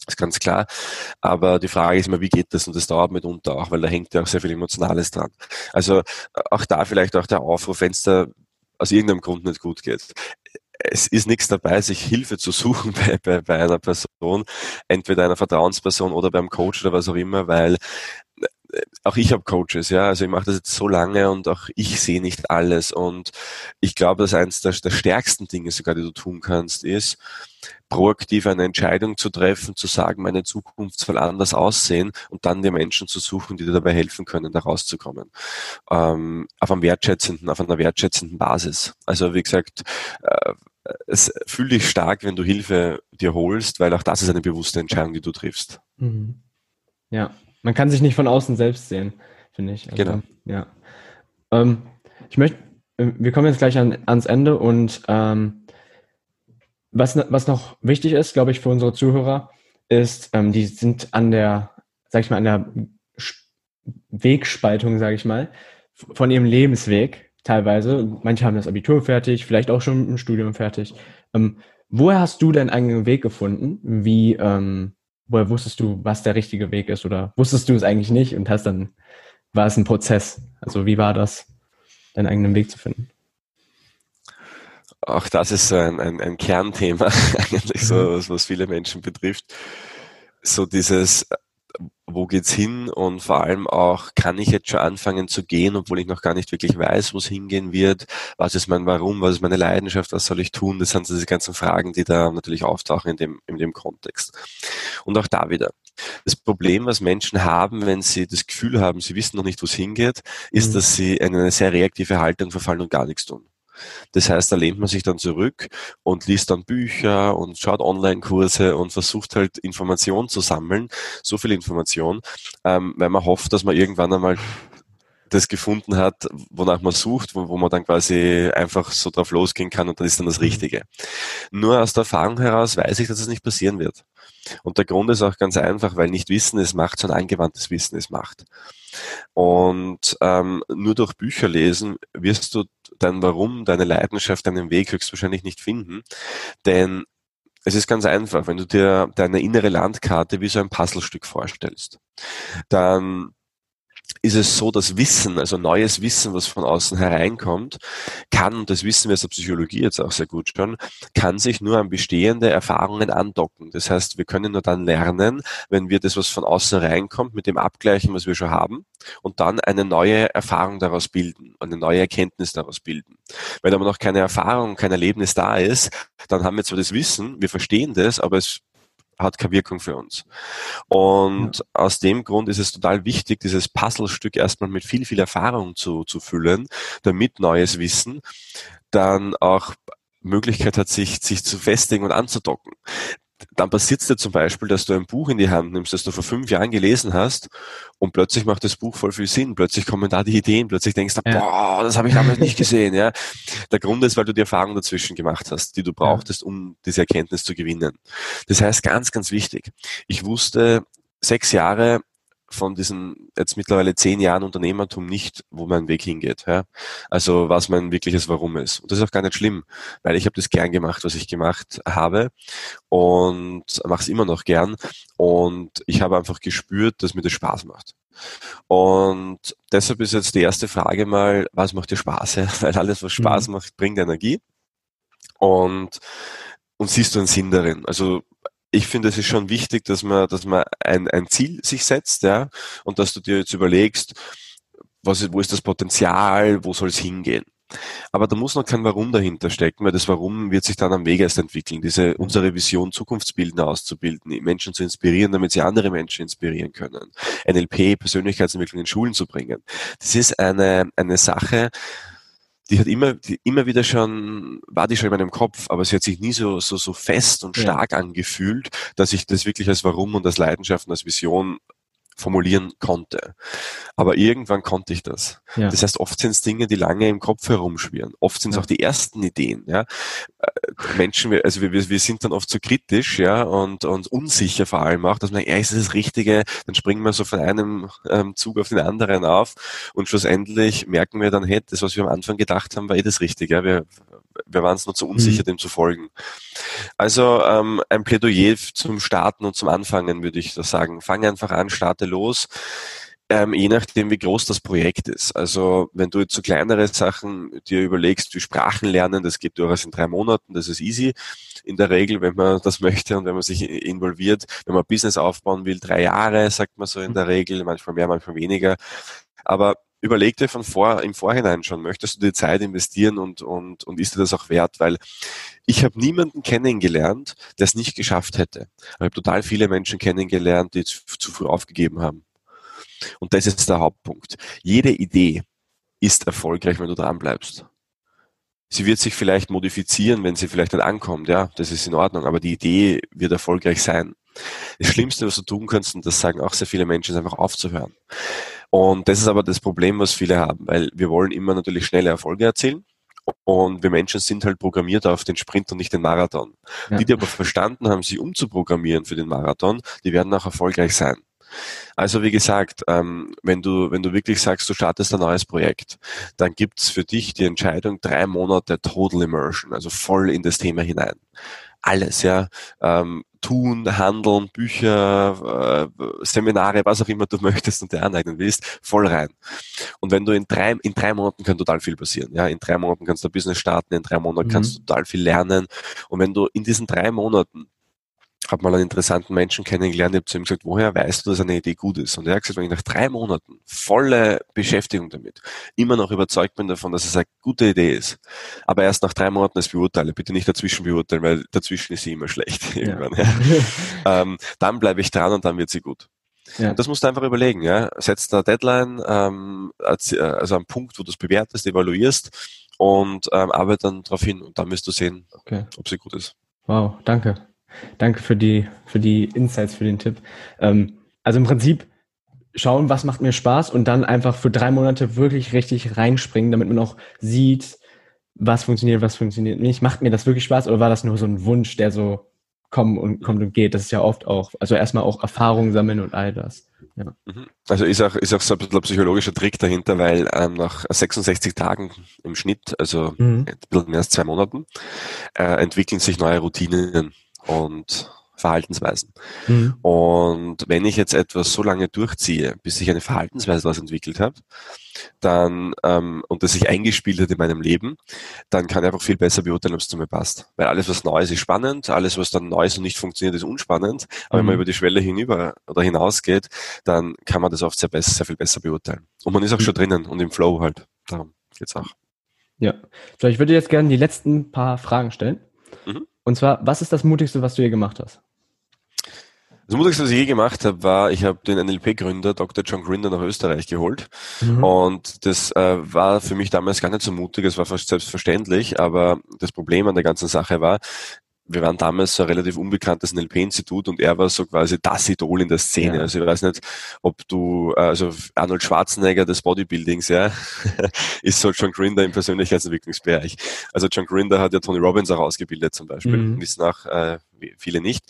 Speaker 1: Das ist ganz klar. Aber die Frage ist immer, wie geht das? Und das dauert mitunter auch, weil da hängt ja auch sehr viel Emotionales dran. Also auch da vielleicht auch der Aufruf, wenn es da aus irgendeinem Grund nicht gut geht. Es ist nichts dabei, sich Hilfe zu suchen bei, bei, bei einer Person, entweder einer Vertrauensperson oder beim Coach oder was auch immer, weil auch ich habe Coaches, ja, also ich mache das jetzt so lange und auch ich sehe nicht alles und ich glaube, dass eines der, der stärksten Dinge sogar, die du tun kannst, ist, proaktiv eine Entscheidung zu treffen, zu sagen, meine Zukunft soll anders aussehen und dann die Menschen zu suchen, die dir dabei helfen können, da rauszukommen. Ähm, auf einem wertschätzenden, auf einer wertschätzenden Basis. Also wie gesagt, äh, es fühle dich stark, wenn du Hilfe dir holst, weil auch das ist eine bewusste Entscheidung, die du triffst. Mhm.
Speaker 3: Ja, man kann sich nicht von außen selbst sehen, finde ich.
Speaker 1: Also, genau.
Speaker 3: Ja. Ähm, ich möchte, äh, wir kommen jetzt gleich an, ans Ende und ähm, was, was noch wichtig ist, glaube ich, für unsere Zuhörer, ist, ähm, die sind an der, sag ich mal, an der Wegspaltung, sage ich mal, von ihrem Lebensweg teilweise. Manche haben das Abitur fertig, vielleicht auch schon ein Studium fertig. Ähm, woher hast du deinen eigenen Weg gefunden? Wie, ähm, woher wusstest du, was der richtige Weg ist oder wusstest du es eigentlich nicht und hast dann, war es ein Prozess? Also wie war das, deinen eigenen Weg zu finden?
Speaker 1: Auch das ist so ein, ein, ein Kernthema, eigentlich so, mhm. was, was viele Menschen betrifft. So dieses, wo geht's hin und vor allem auch, kann ich jetzt schon anfangen zu gehen, obwohl ich noch gar nicht wirklich weiß, wo es hingehen wird, was ist mein Warum, was ist meine Leidenschaft, was soll ich tun, das sind diese ganzen Fragen, die da natürlich auftauchen in dem, in dem Kontext. Und auch da wieder. Das Problem, was Menschen haben, wenn sie das Gefühl haben, sie wissen noch nicht, wo es hingeht, ist, mhm. dass sie in eine sehr reaktive Haltung verfallen und gar nichts tun. Das heißt, da lehnt man sich dann zurück und liest dann Bücher und schaut Online-Kurse und versucht halt Informationen zu sammeln, so viel Information, ähm, weil man hofft, dass man irgendwann einmal das gefunden hat, wonach man sucht, wo, wo, man dann quasi einfach so drauf losgehen kann und dann ist dann das mhm. Richtige. Nur aus der Erfahrung heraus weiß ich, dass es nicht passieren wird. Und der Grund ist auch ganz einfach, weil nicht Wissen es macht, sondern angewandtes Wissen es macht. Und ähm, nur durch Bücher lesen wirst du dein Warum, deine Leidenschaft, deinen Weg höchstwahrscheinlich nicht finden. Denn es ist ganz einfach, wenn du dir deine innere Landkarte wie so ein Puzzlestück vorstellst, dann ist es so, dass Wissen, also neues Wissen, was von außen hereinkommt, kann, und das wissen wir aus der Psychologie jetzt auch sehr gut schon, kann sich nur an bestehende Erfahrungen andocken. Das heißt, wir können nur dann lernen, wenn wir das, was von außen reinkommt, mit dem abgleichen, was wir schon haben, und dann eine neue Erfahrung daraus bilden, eine neue Erkenntnis daraus bilden. Wenn aber noch keine Erfahrung, kein Erlebnis da ist, dann haben wir zwar das Wissen, wir verstehen das, aber es hat keine Wirkung für uns. Und ja. aus dem Grund ist es total wichtig, dieses Puzzlestück erstmal mit viel, viel Erfahrung zu, zu füllen, damit neues Wissen dann auch Möglichkeit hat, sich, sich zu festigen und anzudocken dann passiert es dir zum Beispiel, dass du ein Buch in die Hand nimmst, das du vor fünf Jahren gelesen hast und plötzlich macht das Buch voll viel Sinn. Plötzlich kommen da die Ideen, plötzlich denkst du, ja. boah, das habe ich damals nicht gesehen. Ja. Der Grund ist, weil du die Erfahrung dazwischen gemacht hast, die du brauchtest, um diese Erkenntnis zu gewinnen. Das heißt, ganz, ganz wichtig. Ich wusste sechs Jahre von diesen jetzt mittlerweile zehn Jahren Unternehmertum nicht, wo mein Weg hingeht. Ja? Also was mein wirkliches Warum ist. Und das ist auch gar nicht schlimm, weil ich habe das gern gemacht, was ich gemacht habe und mache es immer noch gern. Und ich habe einfach gespürt, dass mir das Spaß macht. Und deshalb ist jetzt die erste Frage mal, was macht dir Spaß? Ja? Weil alles, was Spaß mhm. macht, bringt Energie. Und, und siehst du einen Sinn darin? Also ich finde, es ist schon wichtig, dass man, dass man ein, ein Ziel sich setzt, ja, und dass du dir jetzt überlegst, was ist, wo ist das Potenzial, wo soll es hingehen? Aber da muss noch kein Warum dahinter stecken, weil das Warum wird sich dann am Weg erst entwickeln, diese unsere Vision Zukunftsbildner auszubilden, Menschen zu inspirieren, damit sie andere Menschen inspirieren können, NLP, Persönlichkeitsentwicklung in Schulen zu bringen. Das ist eine, eine Sache, die hat immer, die immer wieder schon, war die schon in meinem Kopf, aber sie hat sich nie so, so, so fest und stark ja. angefühlt, dass ich das wirklich als Warum und als Leidenschaft und als Vision formulieren konnte. Aber irgendwann konnte ich das. Ja. Das heißt, oft sind es Dinge, die lange im Kopf herumschwirren. Oft sind es ja. auch die ersten Ideen. Ja? Äh, Menschen, also wir, wir sind dann oft so kritisch ja, und, und unsicher vor allem auch, dass man, ja, ist das das Richtige? Dann springen wir so von einem ähm, Zug auf den anderen auf und schlussendlich merken wir dann, hey, das, was wir am Anfang gedacht haben, war eh das Richtige. Wir, wir waren es nur zu unsicher, mhm. dem zu folgen. Also ähm, ein Plädoyer zum Starten und zum Anfangen würde ich da sagen. Fang einfach an, starte los. Ähm, je nachdem, wie groß das Projekt ist. Also wenn du jetzt so kleinere Sachen dir überlegst, wie Sprachen lernen, das geht durchaus in drei Monaten, das ist easy. In der Regel, wenn man das möchte und wenn man sich involviert, wenn man Business aufbauen will, drei Jahre, sagt man so in der Regel, manchmal mehr, manchmal weniger. Aber überleg dir von vor, im Vorhinein schon, möchtest du die Zeit investieren und, und, und ist dir das auch wert? Weil ich habe niemanden kennengelernt, der es nicht geschafft hätte. Ich habe total viele Menschen kennengelernt, die zu, zu früh aufgegeben haben. Und das ist der Hauptpunkt. Jede Idee ist erfolgreich, wenn du dran bleibst. Sie wird sich vielleicht modifizieren, wenn sie vielleicht nicht ankommt, ja, das ist in Ordnung, aber die Idee wird erfolgreich sein. Das Schlimmste, was du tun kannst, und das sagen auch sehr viele Menschen, ist einfach aufzuhören. Und das ist aber das Problem, was viele haben, weil wir wollen immer natürlich schnelle Erfolge erzielen. Und wir Menschen sind halt programmiert auf den Sprint und nicht den Marathon. Ja. Die, die aber verstanden haben, sich umzuprogrammieren für den Marathon, die werden auch erfolgreich sein. Also wie gesagt, ähm, wenn du wenn du wirklich sagst, du startest ein neues Projekt, dann gibt's für dich die Entscheidung drei Monate Total Immersion, also voll in das Thema hinein. Alles, ja. Ähm, tun, handeln, Bücher, äh, Seminare, was auch immer du möchtest und dir aneignen willst, voll rein. Und wenn du in drei, in drei Monaten kann total viel passieren. Ja, in drei Monaten kannst du ein Business starten, in drei Monaten mhm. kannst du total viel lernen. Und wenn du in diesen drei Monaten habe mal einen interessanten Menschen kennengelernt, ich habe zu ihm gesagt, woher weißt du, dass eine Idee gut ist? Und er hat gesagt, wenn ich nach drei Monaten volle Beschäftigung damit immer noch überzeugt bin davon, dass es eine gute Idee ist, aber erst nach drei Monaten es beurteile, bitte nicht dazwischen beurteilen, weil dazwischen ist sie immer schlecht. Irgendwann, ja. Ja. ähm, dann bleibe ich dran und dann wird sie gut. Ja. Das musst du einfach überlegen. Ja? Setz da Deadline, ähm, also am Punkt, wo du es bewertest, evaluierst und ähm, arbeite dann darauf hin und dann wirst du sehen, okay. ob sie gut ist.
Speaker 3: Wow, danke. Danke für die, für die Insights, für den Tipp. Ähm, also im Prinzip schauen, was macht mir Spaß und dann einfach für drei Monate wirklich richtig reinspringen, damit man auch sieht, was funktioniert, was funktioniert nicht. Macht mir das wirklich Spaß oder war das nur so ein Wunsch, der so kommt und kommt und geht? Das ist ja oft auch, also erstmal auch Erfahrung sammeln und all das. Ja.
Speaker 1: Mhm. Also ist auch, ist auch so ein bisschen ein psychologischer Trick dahinter, weil ähm, nach 66 Tagen im Schnitt, also mhm. ein bisschen mehr als zwei Monaten, äh, entwickeln sich neue Routinen und Verhaltensweisen. Mhm. Und wenn ich jetzt etwas so lange durchziehe, bis ich eine Verhaltensweise daraus entwickelt habe, dann ähm, und das sich eingespielt hat in meinem Leben, dann kann ich einfach viel besser beurteilen, ob es zu mir passt. Weil alles, was neu ist, ist spannend, alles, was dann neu ist und nicht funktioniert, ist unspannend. Aber mhm. wenn man mhm. über die Schwelle hinüber oder hinausgeht, dann kann man das oft sehr, besser, sehr viel besser beurteilen. Und man ist auch mhm. schon drinnen und im Flow halt. Darum geht's auch.
Speaker 3: Ja. So, ich würde jetzt gerne die letzten paar Fragen stellen. Mhm. Und zwar, was ist das Mutigste, was du je gemacht hast?
Speaker 1: Das Mutigste, was ich je gemacht habe, war, ich habe den NLP-Gründer Dr. John Grinder nach Österreich geholt. Mhm. Und das äh, war für mich damals gar nicht so mutig, es war fast selbstverständlich, aber das Problem an der ganzen Sache war, wir waren damals so ein relativ unbekanntes NLP-Institut und er war so quasi das Idol in der Szene. Ja. Also ich weiß nicht, ob du, also Arnold Schwarzenegger des Bodybuildings, ja, ist so John Grinder im Persönlichkeitsentwicklungsbereich. Also John Grinder hat ja Tony Robbins auch ausgebildet zum Beispiel, mhm. wissen auch äh, viele nicht.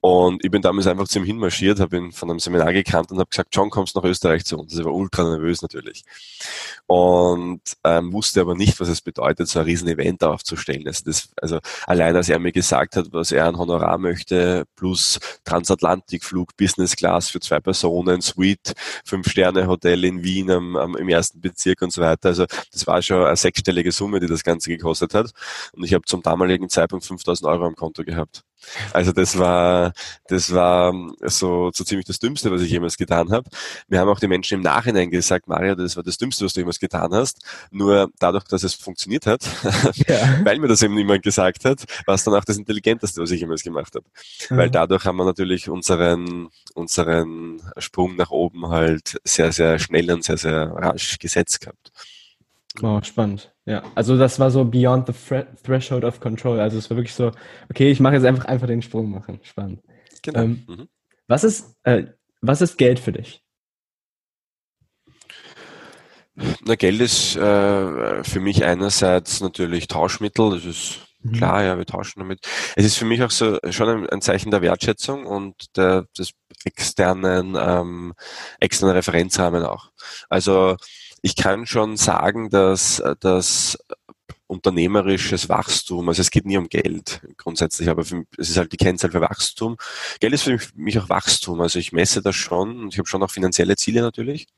Speaker 1: Und ich bin damals einfach zu ihm hinmarschiert, habe ihn von einem Seminar gekannt und habe gesagt, John, kommst nach Österreich zu uns. Also ich war ultra nervös natürlich. Und ähm, wusste aber nicht, was es bedeutet, so ein riesen Event aufzustellen. Also, das, also allein, als er mir gesagt hat, was er an Honorar möchte, plus Transatlantikflug, Business Class für zwei Personen, Suite, Fünf-Sterne-Hotel in Wien am, am, im ersten Bezirk und so weiter. Also das war schon eine sechsstellige Summe, die das Ganze gekostet hat. Und ich habe zum damaligen Zeitpunkt 5000 Euro am Konto gehabt. Also das war, das war so, so ziemlich das Dümmste, was ich jemals getan habe. Wir haben auch die Menschen im Nachhinein gesagt, Mario, das war das Dümmste, was du jemals getan hast. Nur dadurch, dass es funktioniert hat, ja. weil mir das eben niemand gesagt hat, war es dann auch das Intelligenteste, was ich jemals gemacht habe. Mhm. Weil dadurch haben wir natürlich unseren, unseren Sprung nach oben halt sehr, sehr schnell und sehr, sehr rasch gesetzt gehabt.
Speaker 3: Wow, spannend. Ja, also das war so beyond the threshold of control. Also es war wirklich so, okay, ich mache jetzt einfach einfach den Sprung machen. Spannend. Genau. Ähm, mhm. Was ist äh, was ist Geld für dich?
Speaker 1: Na, Geld ist äh, für mich einerseits natürlich Tauschmittel, das ist mhm. klar, ja, wir tauschen damit. Es ist für mich auch so schon ein, ein Zeichen der Wertschätzung und der, des externen, ähm, externen Referenzrahmen auch. Also ich kann schon sagen, dass dass unternehmerisches Wachstum, also es geht nie um Geld grundsätzlich, aber für, es ist halt die Kennzahl für Wachstum. Geld ist für mich auch Wachstum, also ich messe das schon und ich habe schon auch finanzielle Ziele natürlich,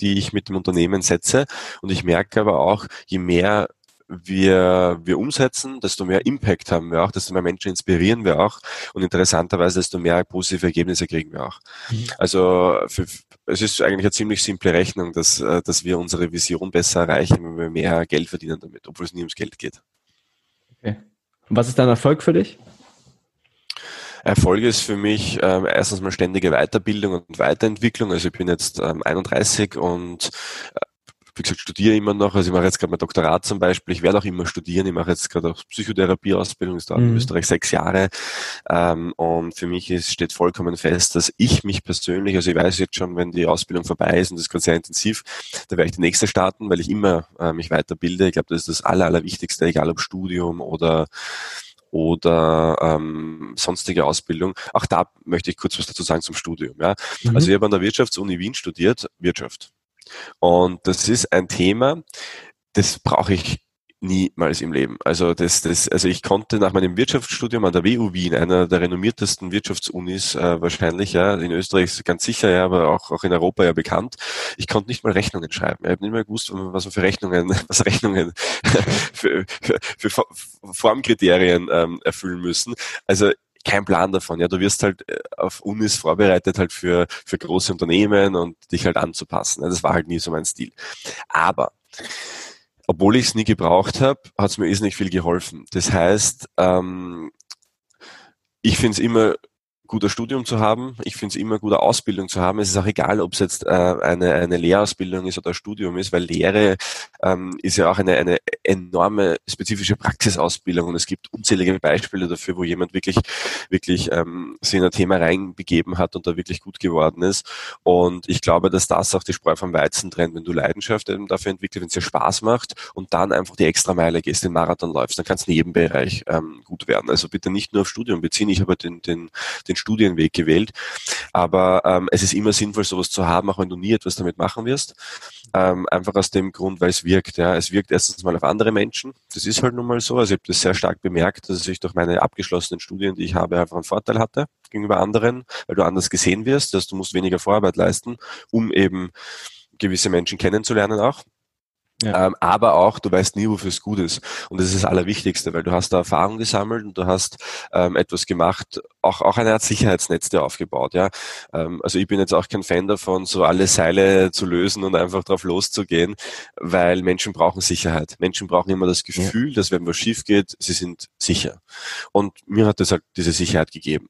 Speaker 1: die ich mit dem Unternehmen setze und ich merke aber auch, je mehr wir, wir umsetzen, desto mehr Impact haben wir auch, desto mehr Menschen inspirieren wir auch und interessanterweise desto mehr positive Ergebnisse kriegen wir auch. Mhm. Also für, es ist eigentlich eine ziemlich simple Rechnung, dass, äh, dass wir unsere Vision besser erreichen, wenn wir mehr Geld verdienen damit, obwohl es nie ums Geld geht.
Speaker 3: Okay. Und was ist dein Erfolg für dich?
Speaker 1: Erfolg ist für mich ähm, erstens mal ständige Weiterbildung und Weiterentwicklung. Also ich bin jetzt ähm, 31 und wie gesagt, studiere immer noch. Also ich mache jetzt gerade mein Doktorat zum Beispiel. Ich werde auch immer studieren. Ich mache jetzt gerade auch Psychotherapieausbildung. Das dauert mhm. in Österreich sechs Jahre. Ähm, und für mich ist, steht vollkommen fest, dass ich mich persönlich, also ich weiß jetzt schon, wenn die Ausbildung vorbei ist und das ist gerade sehr intensiv, da werde ich die nächste starten, weil ich immer äh, mich weiterbilde. Ich glaube, das ist das Aller, Allerwichtigste, egal ob Studium oder oder ähm, sonstige Ausbildung. Auch da möchte ich kurz was dazu sagen zum Studium. Ja? Mhm. Also ich habe an der Wirtschaftsuni Wien studiert, Wirtschaft. Und das ist ein Thema, das brauche ich niemals im Leben. Also das, das, also ich konnte nach meinem Wirtschaftsstudium an der WU Wien, einer der renommiertesten Wirtschaftsunis äh, wahrscheinlich, ja, in Österreich ganz sicher, ja, aber auch, auch in Europa ja bekannt. Ich konnte nicht mal Rechnungen schreiben. Ich habe nicht mal gewusst, was man für Rechnungen, was Rechnungen für, für, für Formkriterien ähm, erfüllen müssen. Also kein Plan davon. Ja, du wirst halt äh, auf Unis vorbereitet halt für, für große Unternehmen und dich halt anzupassen. Das war halt nie so mein Stil. Aber obwohl ich es nie gebraucht habe, hat es mir nicht viel geholfen. Das heißt, ähm, ich finde es immer guter Studium zu haben. Ich finde es immer guter Ausbildung zu haben. Es ist auch egal, ob es jetzt äh, eine, eine Lehrausbildung ist oder ein Studium ist, weil Lehre ähm, ist ja auch eine, eine enorme spezifische Praxisausbildung und es gibt unzählige Beispiele dafür, wo jemand wirklich, wirklich ähm, sich in ein Thema reinbegeben hat und da wirklich gut geworden ist. Und ich glaube, dass das auch die Spreu vom Weizen trennt, wenn du Leidenschaft eben dafür entwickelst, wenn es dir Spaß macht und dann einfach die extra Meile gehst, den Marathon läufst, dann kannst du in jedem Bereich ähm, gut werden. Also bitte nicht nur auf Studium beziehen. Ich habe den, den, den den Studienweg gewählt. Aber ähm, es ist immer sinnvoll, sowas zu haben, auch wenn du nie etwas damit machen wirst. Ähm, einfach aus dem Grund, weil es wirkt. Ja. Es wirkt erstens mal auf andere Menschen. Das ist halt nun mal so. Also ich habe das sehr stark bemerkt, dass ich durch meine abgeschlossenen Studien, die ich habe, einfach einen Vorteil hatte gegenüber anderen, weil du anders gesehen wirst, dass du musst weniger Vorarbeit leisten, um eben gewisse Menschen kennenzulernen auch. Ja. Ähm, aber auch, du weißt nie, wofür es gut ist. Und das ist das Allerwichtigste, weil du hast da Erfahrung gesammelt und du hast ähm, etwas gemacht, auch, auch eine Art Sicherheitsnetz dir aufgebaut. Ja? Ähm, also ich bin jetzt auch kein Fan davon, so alle Seile zu lösen und einfach drauf loszugehen, weil Menschen brauchen Sicherheit. Menschen brauchen immer das Gefühl, ja. dass wenn was schief geht, sie sind sicher. Und mir hat das halt diese Sicherheit gegeben.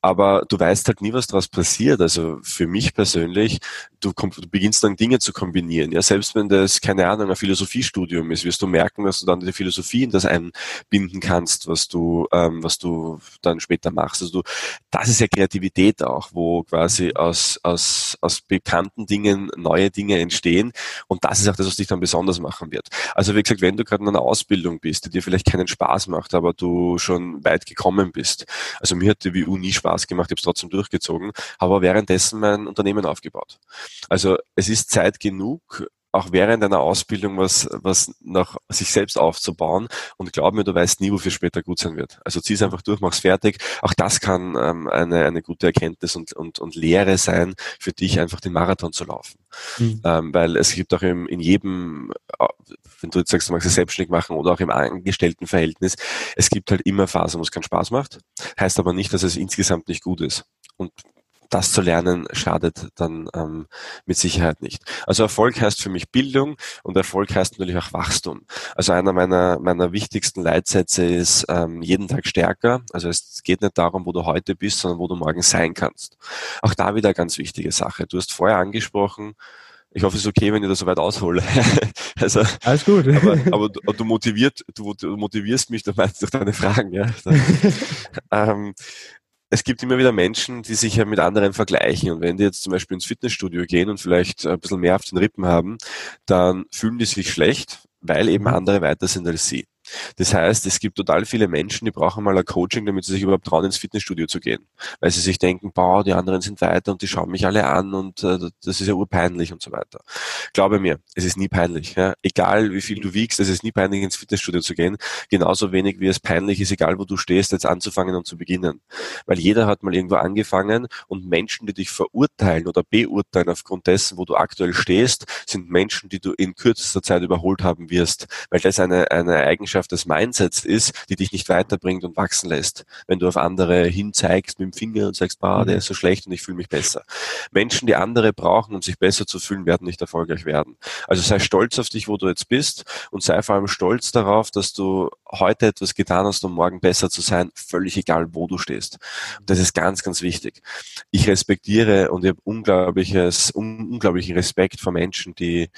Speaker 1: Aber du weißt halt nie, was daraus passiert. Also für mich persönlich, du, du beginnst dann Dinge zu kombinieren. Ja, selbst wenn das, keine Ahnung, ein Philosophiestudium ist, wirst du merken, dass du dann die Philosophie in das einbinden kannst, was du, ähm, was du dann später machst. Also du, das ist ja Kreativität auch, wo quasi aus, aus, aus bekannten Dingen neue Dinge entstehen. Und das ist auch das, was dich dann besonders machen wird. Also wie gesagt, wenn du gerade in einer Ausbildung bist, die dir vielleicht keinen Spaß macht, aber du schon weit gekommen bist. Also mir hat die WU nie Spaß gemacht, ich habe es trotzdem durchgezogen, habe aber währenddessen mein Unternehmen aufgebaut. Also es ist Zeit genug, auch während einer Ausbildung was, was nach sich selbst aufzubauen. Und glaub mir, du weißt nie, wofür später gut sein wird. Also zieh es einfach durch, mach's fertig. Auch das kann ähm, eine, eine gute Erkenntnis und, und, und Lehre sein, für dich einfach den Marathon zu laufen. Mhm. Ähm, weil es gibt auch im, in jedem, äh, wenn du jetzt sagst, du magst es selbstständig machen oder auch im Angestelltenverhältnis, es gibt halt immer Phasen, wo es keinen Spaß macht. Heißt aber nicht, dass es insgesamt nicht gut ist. Und das zu lernen schadet dann ähm, mit Sicherheit nicht. Also Erfolg heißt für mich Bildung und Erfolg heißt natürlich auch Wachstum. Also einer meiner, meiner wichtigsten Leitsätze ist ähm, jeden Tag stärker. Also es geht nicht darum, wo du heute bist, sondern wo du morgen sein kannst. Auch da wieder ganz wichtige Sache. Du hast vorher angesprochen, ich hoffe, es ist okay, wenn ich das so weit aushole.
Speaker 3: also, Alles gut.
Speaker 1: aber, aber du, du, motiviert, du, du motivierst mich durch deine Fragen. Ja. ähm, es gibt immer wieder Menschen, die sich ja mit anderen vergleichen. Und wenn die jetzt zum Beispiel ins Fitnessstudio gehen und vielleicht ein bisschen mehr auf den Rippen haben, dann fühlen die sich schlecht, weil eben andere weiter sind als sie. Das heißt, es gibt total viele Menschen, die brauchen mal ein Coaching, damit sie sich überhaupt trauen, ins Fitnessstudio zu gehen. Weil sie sich denken, boah, die anderen sind weiter und die schauen mich alle an und äh, das ist ja urpeinlich und so weiter. Glaube mir, es ist nie peinlich. Ja? Egal wie viel du wiegst, es ist nie peinlich, ins Fitnessstudio zu gehen. Genauso wenig wie es peinlich ist, egal wo du stehst, jetzt anzufangen und zu beginnen. Weil jeder hat mal irgendwo angefangen und Menschen, die dich verurteilen oder beurteilen aufgrund dessen, wo du aktuell stehst, sind Menschen, die du in kürzester Zeit überholt haben wirst. Weil das eine, eine Eigenschaft Eigenschaft des Mindsets ist, die dich nicht weiterbringt und wachsen lässt. Wenn du auf andere hinzeigst mit dem Finger und sagst, bah, der mhm. ist so schlecht und ich fühle mich besser. Menschen, die andere brauchen, um sich besser zu fühlen, werden nicht erfolgreich werden. Also sei stolz auf dich, wo du jetzt bist und sei vor allem stolz darauf, dass du heute etwas getan hast, um morgen besser zu sein, völlig egal, wo du stehst. Das ist ganz, ganz wichtig. Ich respektiere und ich habe unglaubliches, unglaublichen Respekt vor Menschen, die,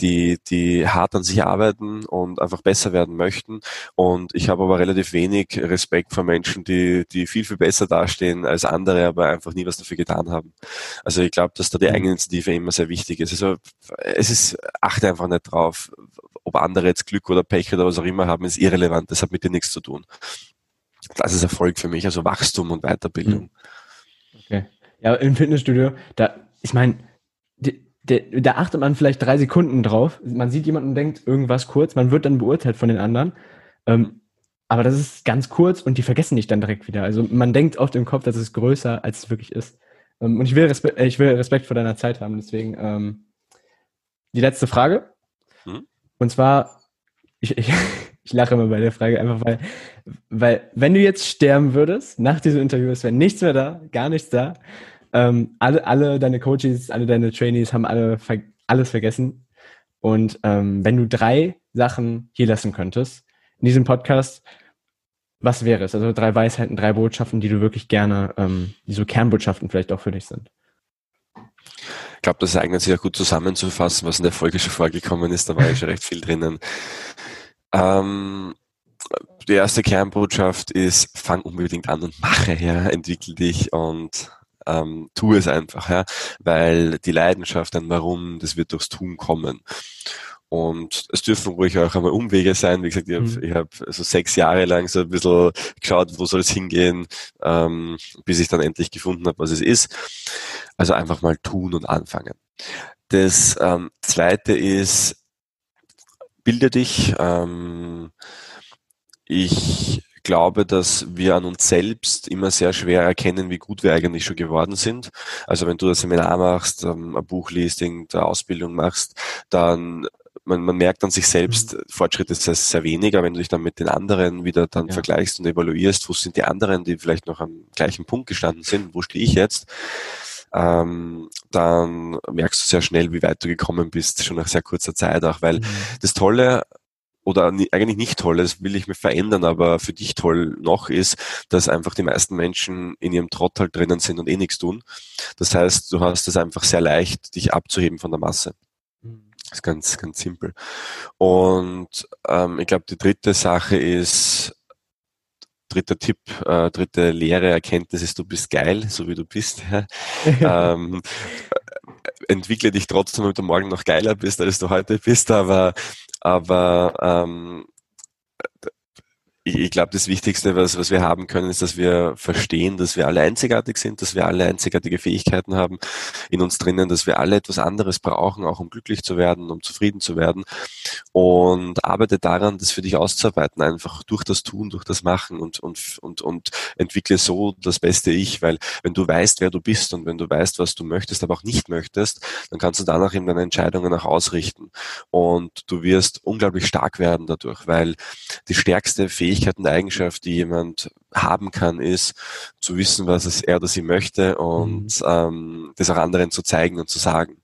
Speaker 1: die, die hart an sich arbeiten und einfach besser werden möchten möchten. Und ich habe aber relativ wenig Respekt vor Menschen, die, die viel, viel besser dastehen als andere, aber einfach nie was dafür getan haben. Also ich glaube, dass da die mhm. Eigeninitiative immer sehr wichtig ist. Also es ist, achte einfach nicht drauf, ob andere jetzt Glück oder Pech oder was auch immer haben, ist irrelevant. Das hat mit dir nichts zu tun. Das ist Erfolg für mich, also Wachstum und Weiterbildung. Mhm.
Speaker 3: Okay. Ja, im Fitnessstudio, da, ich meine, da achtet man vielleicht drei Sekunden drauf. Man sieht jemanden und denkt irgendwas kurz, man wird dann beurteilt von den anderen. Ähm, aber das ist ganz kurz und die vergessen dich dann direkt wieder. Also man denkt oft im Kopf, dass es größer, als es wirklich ist. Ähm, und ich will, Respe äh, ich will Respekt vor deiner Zeit haben, deswegen ähm, die letzte Frage. Hm? Und zwar, ich, ich, ich lache immer bei der Frage, einfach weil, weil, wenn du jetzt sterben würdest, nach diesem Interview, es wäre nichts mehr da, gar nichts da, ähm, alle, alle deine Coaches, alle deine Trainees haben alle ver alles vergessen. Und ähm, wenn du drei Sachen hier lassen könntest in diesem Podcast, was wäre es? Also drei Weisheiten, drei Botschaften, die du wirklich gerne, ähm, die so Kernbotschaften vielleicht auch für dich sind.
Speaker 1: Ich glaube, das eignet sich auch gut zusammenzufassen, was in der Folge schon vorgekommen ist. Da war ja schon recht viel drinnen. Ähm, die erste Kernbotschaft ist, fang unbedingt an und mache, ja, entwickel dich und ähm, tu es einfach, ja, weil die Leidenschaft, ein Warum, das wird durchs Tun kommen. Und es dürfen ruhig auch einmal Umwege sein. Wie gesagt, ich habe mhm. hab so sechs Jahre lang so ein bisschen geschaut, wo soll es hingehen, ähm, bis ich dann endlich gefunden habe, was es ist. Also einfach mal tun und anfangen. Das ähm, Zweite ist, bilde dich. Ähm, ich glaube, dass wir an uns selbst immer sehr schwer erkennen, wie gut wir eigentlich schon geworden sind. Also wenn du das Seminar machst, ähm, ein Buch liest, irgendeine Ausbildung machst, dann man, man merkt an sich selbst, Fortschritt ist sehr, sehr wenig, aber wenn du dich dann mit den anderen wieder dann
Speaker 3: Ja.
Speaker 1: vergleichst und evaluierst, wo sind die anderen, die vielleicht noch am gleichen Punkt gestanden sind, wo stehe ich jetzt, ähm, dann merkst du sehr schnell, wie weit du gekommen bist, schon nach sehr kurzer Zeit auch, weil
Speaker 3: Mhm.
Speaker 1: das Tolle oder eigentlich nicht toll, das will ich mir verändern, aber für dich toll noch ist, dass einfach die meisten Menschen in ihrem Trott halt drinnen sind und eh nichts tun. Das heißt, du hast es einfach sehr leicht, dich abzuheben von der Masse.
Speaker 3: Mhm.
Speaker 1: Das ist ganz, ganz simpel. Und ähm, ich glaube, die dritte Sache ist, dritter Tipp, äh, dritte Lehre, Erkenntnis ist, du bist geil, so wie du bist. Ja. ähm, entwickle dich trotzdem, damit du morgen noch geiler bist, als du heute bist, aber, aber ähm, ich, ich glaube, das Wichtigste, was, was wir haben können, ist, dass wir verstehen, dass wir alle einzigartig sind, dass wir alle einzigartige Fähigkeiten haben in uns drinnen, dass wir alle etwas anderes brauchen, auch um glücklich zu werden, um zufrieden zu werden. Und arbeite daran, das für dich auszuarbeiten, einfach durch das Tun, durch das Machen und, und, und, und entwickle so das beste Ich, weil wenn du weißt, wer du bist und wenn du weißt, was du möchtest, aber auch nicht möchtest, dann kannst du danach eben deine Entscheidungen auch ausrichten. Und du wirst unglaublich stark werden dadurch, weil die stärkste Fähigkeit und Eigenschaft, die jemand haben kann, ist zu wissen, was es er oder sie möchte und ähm, das auch anderen zu zeigen und zu sagen.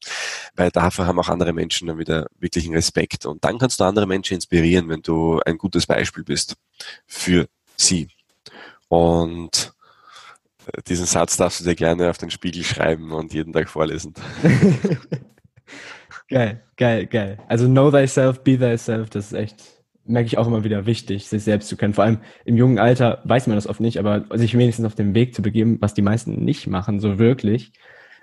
Speaker 1: Weil dafür haben auch andere Menschen dann wieder wirklichen Respekt. Und dann kannst du andere Menschen inspirieren, wenn du ein gutes Beispiel bist für sie. Und äh, diesen Satz darfst du dir gerne auf den Spiegel schreiben und jeden Tag vorlesen.
Speaker 3: geil, geil, geil. Also know thyself, be thyself, das ist echt, merke ich auch immer wieder wichtig, sich selbst zu kennen. Vor allem im jungen Alter weiß man das oft nicht, aber sich wenigstens auf den Weg zu begeben, was die meisten nicht machen, so wirklich,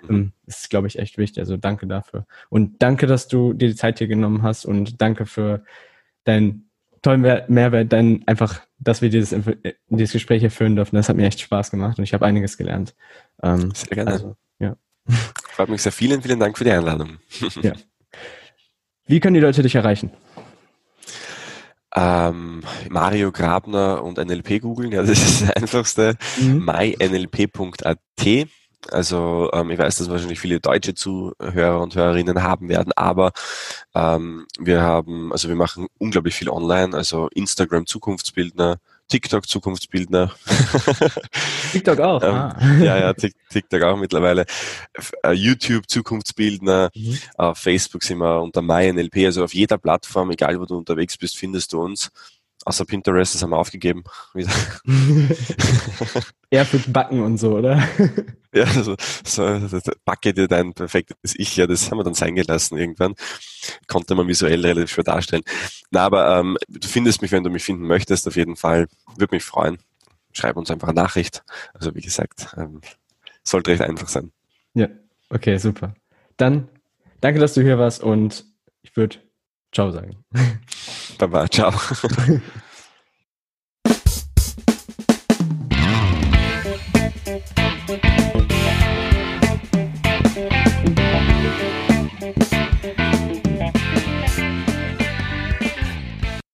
Speaker 3: ähm, ist, glaube ich, echt wichtig. Also danke dafür. Und danke, dass du dir die Zeit hier genommen hast und danke für deinen tollen Mehr- Mehrwert, dein einfach, dass wir dieses, äh, dieses Gespräch hier führen dürfen. Das hat mir echt Spaß gemacht und ich habe einiges gelernt. Ähm,
Speaker 1: Sehr gerne.
Speaker 3: also, ja.
Speaker 1: Freut mich sehr. Vielen, vielen Dank für die Einladung.
Speaker 3: Wie können die Leute dich erreichen?
Speaker 1: Ähm, Mario Grabner und NLP googeln, ja, das ist das Einfachste.
Speaker 3: Mhm.
Speaker 1: mynlp.at. Also ähm, ich weiß, dass wahrscheinlich viele deutsche Zuhörer und Hörerinnen haben werden, aber ähm, wir haben, also wir machen unglaublich viel online, also Instagram Zukunftsbildner, TikTok Zukunftsbildner.
Speaker 3: TikTok auch.
Speaker 1: Ähm,
Speaker 3: ah.
Speaker 1: ja, ja, Tik- TikTok auch mittlerweile. Äh, YouTube Zukunftsbildner,
Speaker 3: Mhm.
Speaker 1: auf Facebook sind wir unter MyNLP, also auf jeder Plattform, egal wo du unterwegs bist, findest du uns. Außer Pinterest, das haben wir aufgegeben.
Speaker 3: Eher für Backen und so, oder?
Speaker 1: Ja, so, so das- backe dir dein perfektes Ich, ja, das haben wir dann sein gelassen irgendwann. Konnte man visuell relativ schwer darstellen. Na, aber ähm, du findest mich, wenn du mich finden möchtest, auf jeden Fall. Würde mich freuen. Schreib uns einfach eine Nachricht. Also wie gesagt, ähm, sollte recht einfach sein.
Speaker 3: ja, okay, super. Dann danke, dass du hier warst und ich würde Ciao sagen.
Speaker 1: Baba, ciao.